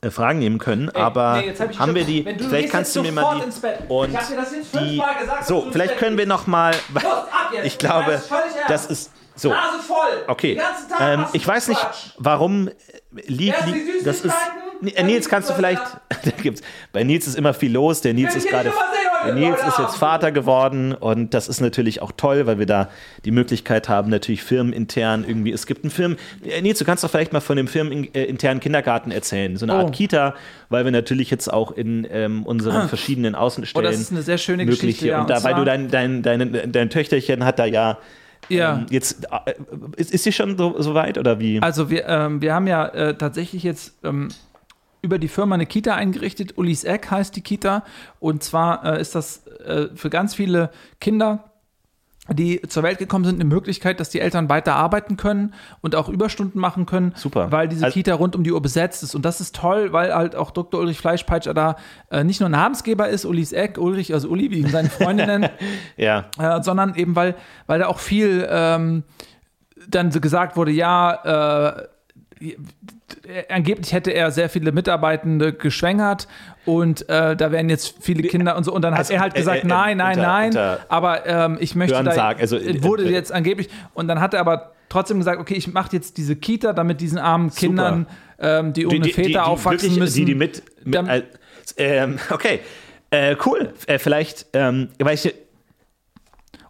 äh, Fragen nehmen können, aber nee, hab haben wir die, vielleicht kannst du mir mal die ins Bett. und Ich hab dir das jetzt die, fünfmal gesagt, so, vielleicht können wir gehst. noch mal, Los, ab jetzt. ich glaube, Das ist so, Nase voll. okay, Den ganzen Tag ähm, ich weiß nicht, Quatsch. warum äh, liegt, liegt das ist, äh, Nils, kannst du vielleicht, da gibt's, bei Nils ist immer viel los, der Nils ist gerade, der Nils ist jetzt. Vater geworden und das ist natürlich auch toll, weil wir da die Möglichkeit haben, natürlich firmenintern irgendwie, es gibt einen Firmen, äh, Nils, du kannst doch vielleicht mal von dem firmeninternen Kindergarten erzählen, so eine Oh. Art Kita, weil wir natürlich jetzt auch in ähm, unseren verschiedenen Außenstellen Oh, das ist eine sehr schöne mögliche, Geschichte, ja, und da, weil du dein, dein, dein, dein Töchterchen hat da ja Ja. ähm, jetzt, äh, ist, ist sie schon so, so weit oder wie? Also wir, ähm, wir haben ja äh, tatsächlich jetzt ähm, über die Firma eine Kita eingerichtet. Ulis Eck heißt die Kita. Und zwar äh, ist das äh, für ganz viele Kinder, die zur Welt gekommen sind, eine Möglichkeit, dass die Eltern weiter arbeiten können und auch Überstunden machen können, Super. weil diese Also- Kita rund um die Uhr besetzt ist. Und das ist toll, weil halt auch Dr. Ulrich Fleischpeitscher da äh, nicht nur Namensgeber ist, Ulis Eck, Ulrich, also Uli, wie ihn seine Freunde nennen, ja. äh, sondern eben weil, weil da auch viel ähm, dann so gesagt wurde, ja, äh, angeblich hätte er sehr viele Mitarbeitende geschwängert und äh, da wären jetzt viele Kinder und so. Und dann hat Also, er halt äh, gesagt, äh, nein, nein, unter- nein, unter aber ähm, ich möchte da, Hörensagen, also, äh, wurde äh, jetzt angeblich, und dann hat er aber trotzdem gesagt, okay, ich mache jetzt diese Kita, damit diesen armen Kindern, ähm, die ohne Väter aufwachsen wirklich, müssen. Die, die mit, mit äh, ähm, okay, äh, cool. Äh, vielleicht, ähm, weil ich,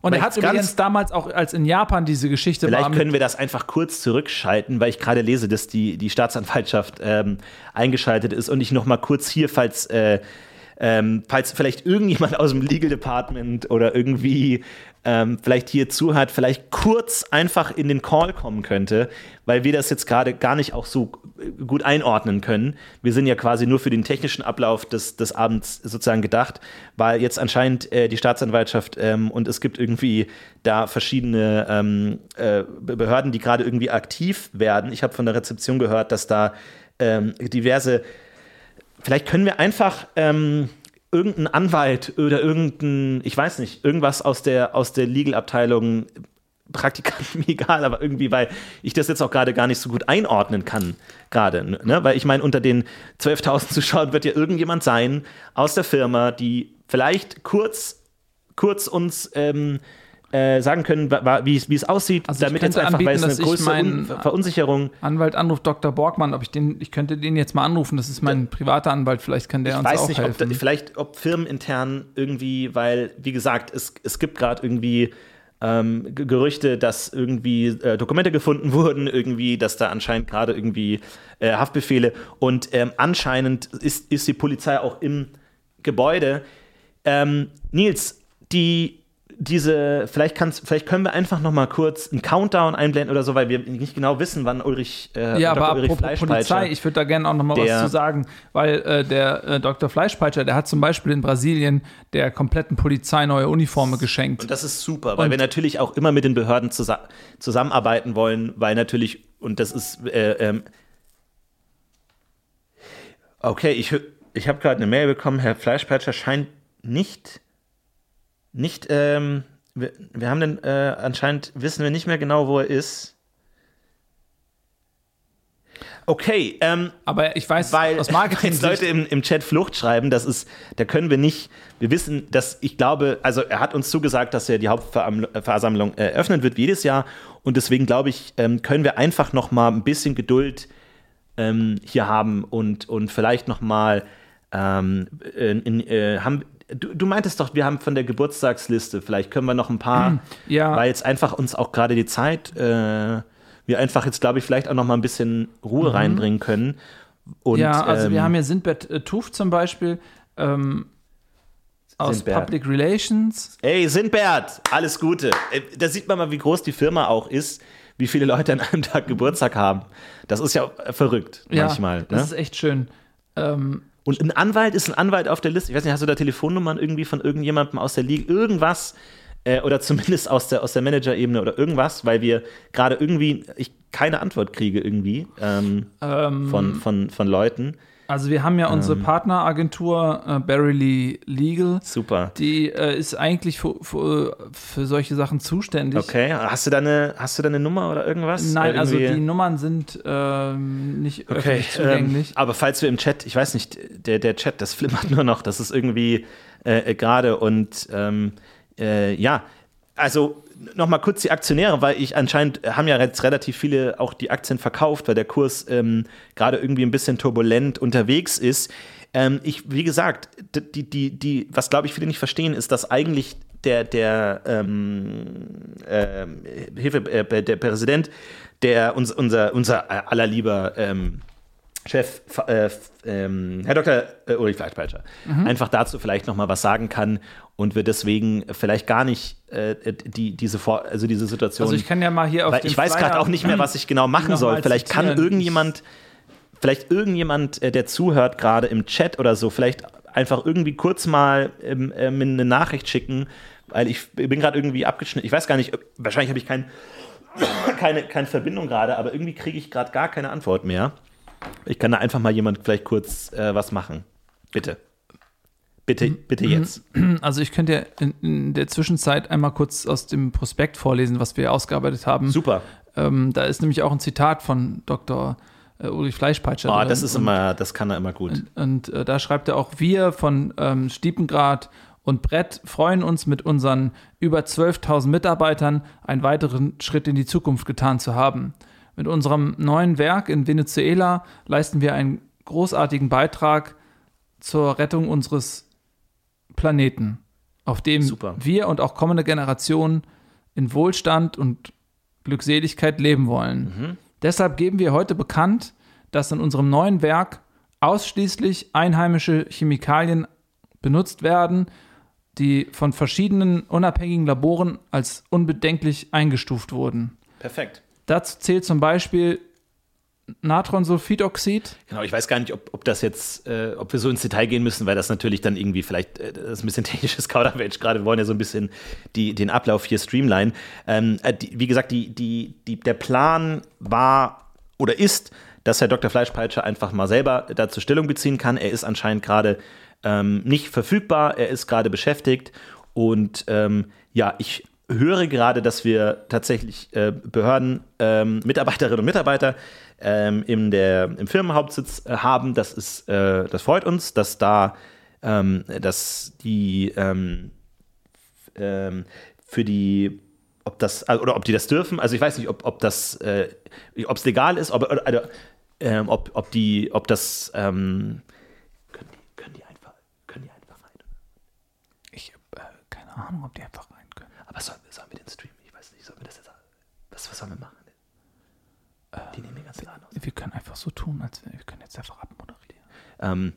und er vielleicht hat ganz- übrigens damals auch, als in Japan diese Geschichte war, vielleicht können wir das einfach kurz zurückschalten, weil ich gerade lese, dass die, die Staatsanwaltschaft ähm, eingeschaltet ist und ich noch mal kurz hier, falls äh, ähm, falls vielleicht irgendjemand aus dem Legal Department oder irgendwie ähm, vielleicht hier zuhört, vielleicht kurz einfach in den Call kommen könnte, weil wir das jetzt gerade gar nicht auch so gut einordnen können. Wir sind ja quasi nur für den technischen Ablauf des, des Abends sozusagen gedacht, weil jetzt anscheinend äh, die Staatsanwaltschaft ähm, und es gibt irgendwie da verschiedene ähm, äh, Behörden, die gerade irgendwie aktiv werden. Ich habe von der Rezeption gehört, dass da ähm, diverse Vielleicht können wir einfach irgendeinen Anwalt oder irgendein, ich weiß nicht, irgendwas aus der, aus der Legal-Abteilung, Praktikanten, egal, aber irgendwie, weil ich das jetzt auch gerade gar nicht so gut einordnen kann, gerade. Ne? Weil ich meine, unter den 12.000 Zuschauern wird ja irgendjemand sein aus der Firma, die vielleicht kurz, kurz uns ähm, äh, sagen können, wie es aussieht, Also damit jetzt einfach, weil es anbieten, eine größere Un Ver Verunsicherung Anwalt anruft Dr. Borgmann, ob ich den, ich könnte den jetzt mal anrufen. Das ist mein privater Anwalt, vielleicht kann der Ich uns weiß auch nicht, ob helfen. da, vielleicht ob firmenintern irgendwie, weil, wie gesagt, es, es gibt gerade irgendwie ähm, Gerüchte, dass irgendwie äh, Dokumente gefunden wurden, irgendwie, dass da anscheinend gerade irgendwie äh, Haftbefehle und ähm, anscheinend ist, ist die Polizei auch im Gebäude. Ähm, Nils, die diese, vielleicht kannst, vielleicht können wir einfach noch mal kurz einen Countdown einblenden oder so, weil wir nicht genau wissen, wann Ulrich, äh, ja, Dr. aber Ulrich apropos Polizei, ich würde da gerne auch noch mal Der- was zu sagen, weil äh, der äh, Dr. Fleischpeitscher, der hat zum Beispiel in Brasilien der kompletten Polizei neue Uniformen geschenkt. Und das ist super, weil Und- wir natürlich auch immer mit den Behörden zusa zusammenarbeiten wollen, weil natürlich, und das ist, äh, ähm, okay, ich, ich habe gerade eine Mail bekommen, Herr Fleischpeitscher scheint nicht, nicht, ähm, wir, wir haben den, äh, anscheinend wissen wir nicht mehr genau, wo er ist. Okay, ähm, Aber ich weiß weil aus Marketing jetzt Leute im, im Chat Flucht schreiben, das ist, da können wir nicht, wir wissen, dass ich glaube, also er hat uns zugesagt, dass er die Hauptversammlung äh, eröffnen wird wie jedes Jahr und deswegen glaube ich, ähm, können wir einfach noch mal ein bisschen Geduld ähm, hier haben und, und vielleicht noch mal ähm, in, in, äh, haben, du, du meintest doch, wir haben von der Geburtstagsliste, vielleicht können wir noch ein paar, Ja. weil jetzt einfach uns auch gerade die Zeit, äh, wir einfach jetzt, glaube ich, vielleicht auch noch mal ein bisschen Ruhe reinbringen können. Und, ja, also wir ähm, haben hier Sindbert äh, Tuf zum Beispiel ähm, aus Sindbert. Public Relations. Ey, Sindbert, alles Gute. Äh, Da sieht man mal, wie groß die Firma auch ist, wie viele Leute an einem Tag Geburtstag haben. Das ist ja verrückt Ja, manchmal. das Ne? ist echt schön. Ähm, Und ein Anwalt ist ein Anwalt auf der Liste. Ich weiß nicht, hast du da Telefonnummern irgendwie von irgendjemandem aus der Liga? Irgendwas? Äh, oder zumindest aus der, aus der Manager-Ebene oder irgendwas, weil wir gerade irgendwie, ich keine Antwort kriege irgendwie ähm, ähm, von, von, von Leuten. Also wir haben ja unsere Partneragentur äh, Barely Legal. Super. Die äh, ist eigentlich für, für, für solche Sachen zuständig. Okay, hast du da eine, hast du da eine Nummer oder irgendwas? Nein, also die Nummern sind ähm, nicht Okay, öffentlich zugänglich. ähm, aber falls wir im Chat, ich weiß nicht, der, der Chat, das flimmert nur noch, das ist irgendwie äh, äh, gerade und ähm, äh, ja, also nochmal kurz die Aktionäre, weil ich anscheinend äh, haben ja jetzt relativ viele auch die Aktien verkauft, weil der Kurs ähm, gerade irgendwie ein bisschen turbulent unterwegs ist. Ähm, ich, wie gesagt, die, die, die, was glaube ich viele nicht verstehen, ist, dass eigentlich der, der ähm, ähm, Hilfe, äh, der Präsident, der uns, unser, unser äh, allerlieber ähm, Chef, äh, ähm, Herr Dr. äh, Ulrich Fleischpeitscher, einfach dazu vielleicht noch mal was sagen kann und wir deswegen vielleicht gar nicht äh, die, diese, Vor also diese Situation. Also ich kann ja mal hier auf weil ich weiß gerade auch nicht mehr, was ich genau machen soll. Vielleicht kann zitieren. irgendjemand, vielleicht irgendjemand, äh, der zuhört, gerade im Chat oder so, vielleicht einfach irgendwie kurz mal ähm, ähm, eine Nachricht schicken, weil ich bin gerade irgendwie abgeschnitten. Ich weiß gar nicht, wahrscheinlich habe ich kein, keine, keine Verbindung gerade, aber irgendwie kriege ich gerade gar keine Antwort mehr. Ich kann da einfach mal jemand vielleicht kurz äh, was machen. Bitte. Bitte, Mhm. bitte jetzt. Also ich könnte ja in, in der Zwischenzeit einmal kurz aus dem Prospekt vorlesen, was wir ausgearbeitet haben. Super. Ähm, da ist nämlich auch ein Zitat von Dr. äh, Ulrich Fleischpeitscher. Oh, drin. das ist Und- immer, das kann er immer gut. Und äh, da schreibt er auch, wir von ähm, Stiepengrad und Brett freuen uns mit unseren über 12.000 Mitarbeitern einen weiteren Schritt in die Zukunft getan zu haben. Mit unserem neuen Werk in Venezuela leisten wir einen großartigen Beitrag zur Rettung unseres Planeten, auf dem Super. wir und auch kommende Generationen in Wohlstand und Glückseligkeit leben wollen. Deshalb geben wir heute bekannt, dass in unserem neuen Werk ausschließlich einheimische Chemikalien benutzt werden, die von verschiedenen unabhängigen Laboren als unbedenklich eingestuft wurden. Perfekt. Dazu zählt zum Beispiel Natronsulfidoxid, Genau, ich weiß gar nicht, ob, ob das jetzt, äh, ob wir so ins Detail gehen müssen, weil das natürlich dann irgendwie vielleicht, äh, das ist ein bisschen technisches Kauderwelsch gerade, wir wollen ja so ein bisschen die, den Ablauf hier streamline. Ähm, äh, wie gesagt, die, die, die, der Plan war oder ist, dass Herr Dr. Fleischpeitscher einfach mal selber dazu Stellung beziehen kann. Er ist anscheinend gerade ähm, nicht verfügbar, er ist gerade beschäftigt und ähm, ja, ich höre gerade, dass wir tatsächlich äh, Behörden, ähm, Mitarbeiterinnen und Mitarbeiter ähm, in der, im Firmenhauptsitz äh, haben. Das ist, äh, das freut uns, dass da, ähm, dass die ähm, ähm, für die, ob das, äh, oder ob die das dürfen. Also ich weiß nicht, ob, ob das, äh, ob es legal ist, ob, oder, ähm, ob, ob die, ob das, können die, können die einfach, können die einfach rein. ich habe äh, keine Ahnung, ob die einfach Aber sollen wir, sollen wir den Stream? Ich weiß nicht, sollen wir das jetzt, was, was sollen wir machen? Die nehmen den ganzen Laden aus. Wir können einfach so tun, als wir, wir können jetzt einfach abmoderieren. Ähm,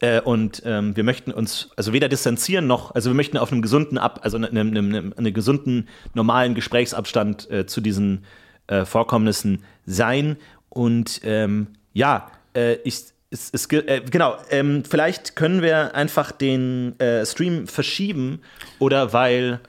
äh, und ähm, wir möchten uns also weder distanzieren noch, also wir möchten auf einem gesunden Ab, also einem, einem, einem, einem gesunden, normalen Gesprächsabstand äh, zu diesen äh, Vorkommnissen sein. Und ähm, ja, äh, ich, es, es, äh, genau, ähm, vielleicht können wir einfach den äh, Stream verschieben oder weil.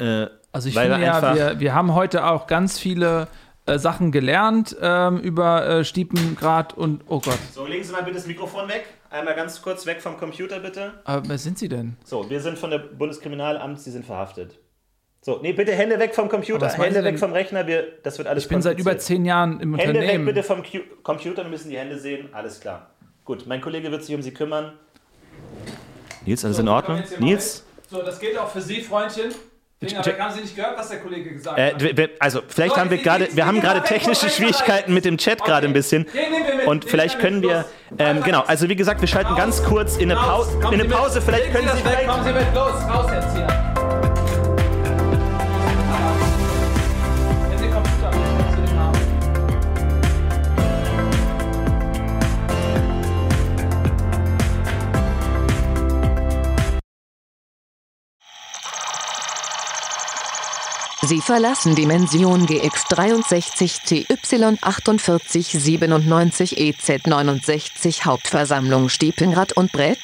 Äh, Also ich finde ja, wir, wir haben heute auch ganz viele äh, Sachen gelernt ähm, über äh, Stiepengrad und, oh Gott, So, legen Sie mal bitte das Mikrofon weg. Einmal ganz kurz weg vom Computer, bitte. aber wer sind sie denn? So, wir sind von der Bundeskriminalamt, Sie sind verhaftet. So, nee, bitte Hände weg vom Computer, Hände weg vom Rechner, wir, das wird alles Ich bin seit über zehn Jahren im Hände weg Unternehmen. bitte vom Q Computer, wir müssen die Hände sehen, alles klar. Gut, mein Kollege wird sich um Sie kümmern. Nils, alles in Ordnung? Nils? So, das gilt auch für Sie, Freundchen. Finger weg. haben Sie nicht gehört, was der Kollege gesagt Äh, wir- also, vielleicht So, haben wir gerade, wir haben gerade weg technische Schwierigkeiten mit dem Chat gerade ein bisschen. Mit, Und vielleicht können wir, ähm, genau, also wie gesagt, wir schalten ganz kurz in eine, Pause, in eine Pause, vielleicht können Sie vielleicht... Kommen Sie mit, los, raus jetzt hier. Sie verlassen Dimension GX63 TY48 97 EZ69 Hauptversammlung Stiepenrad und Brett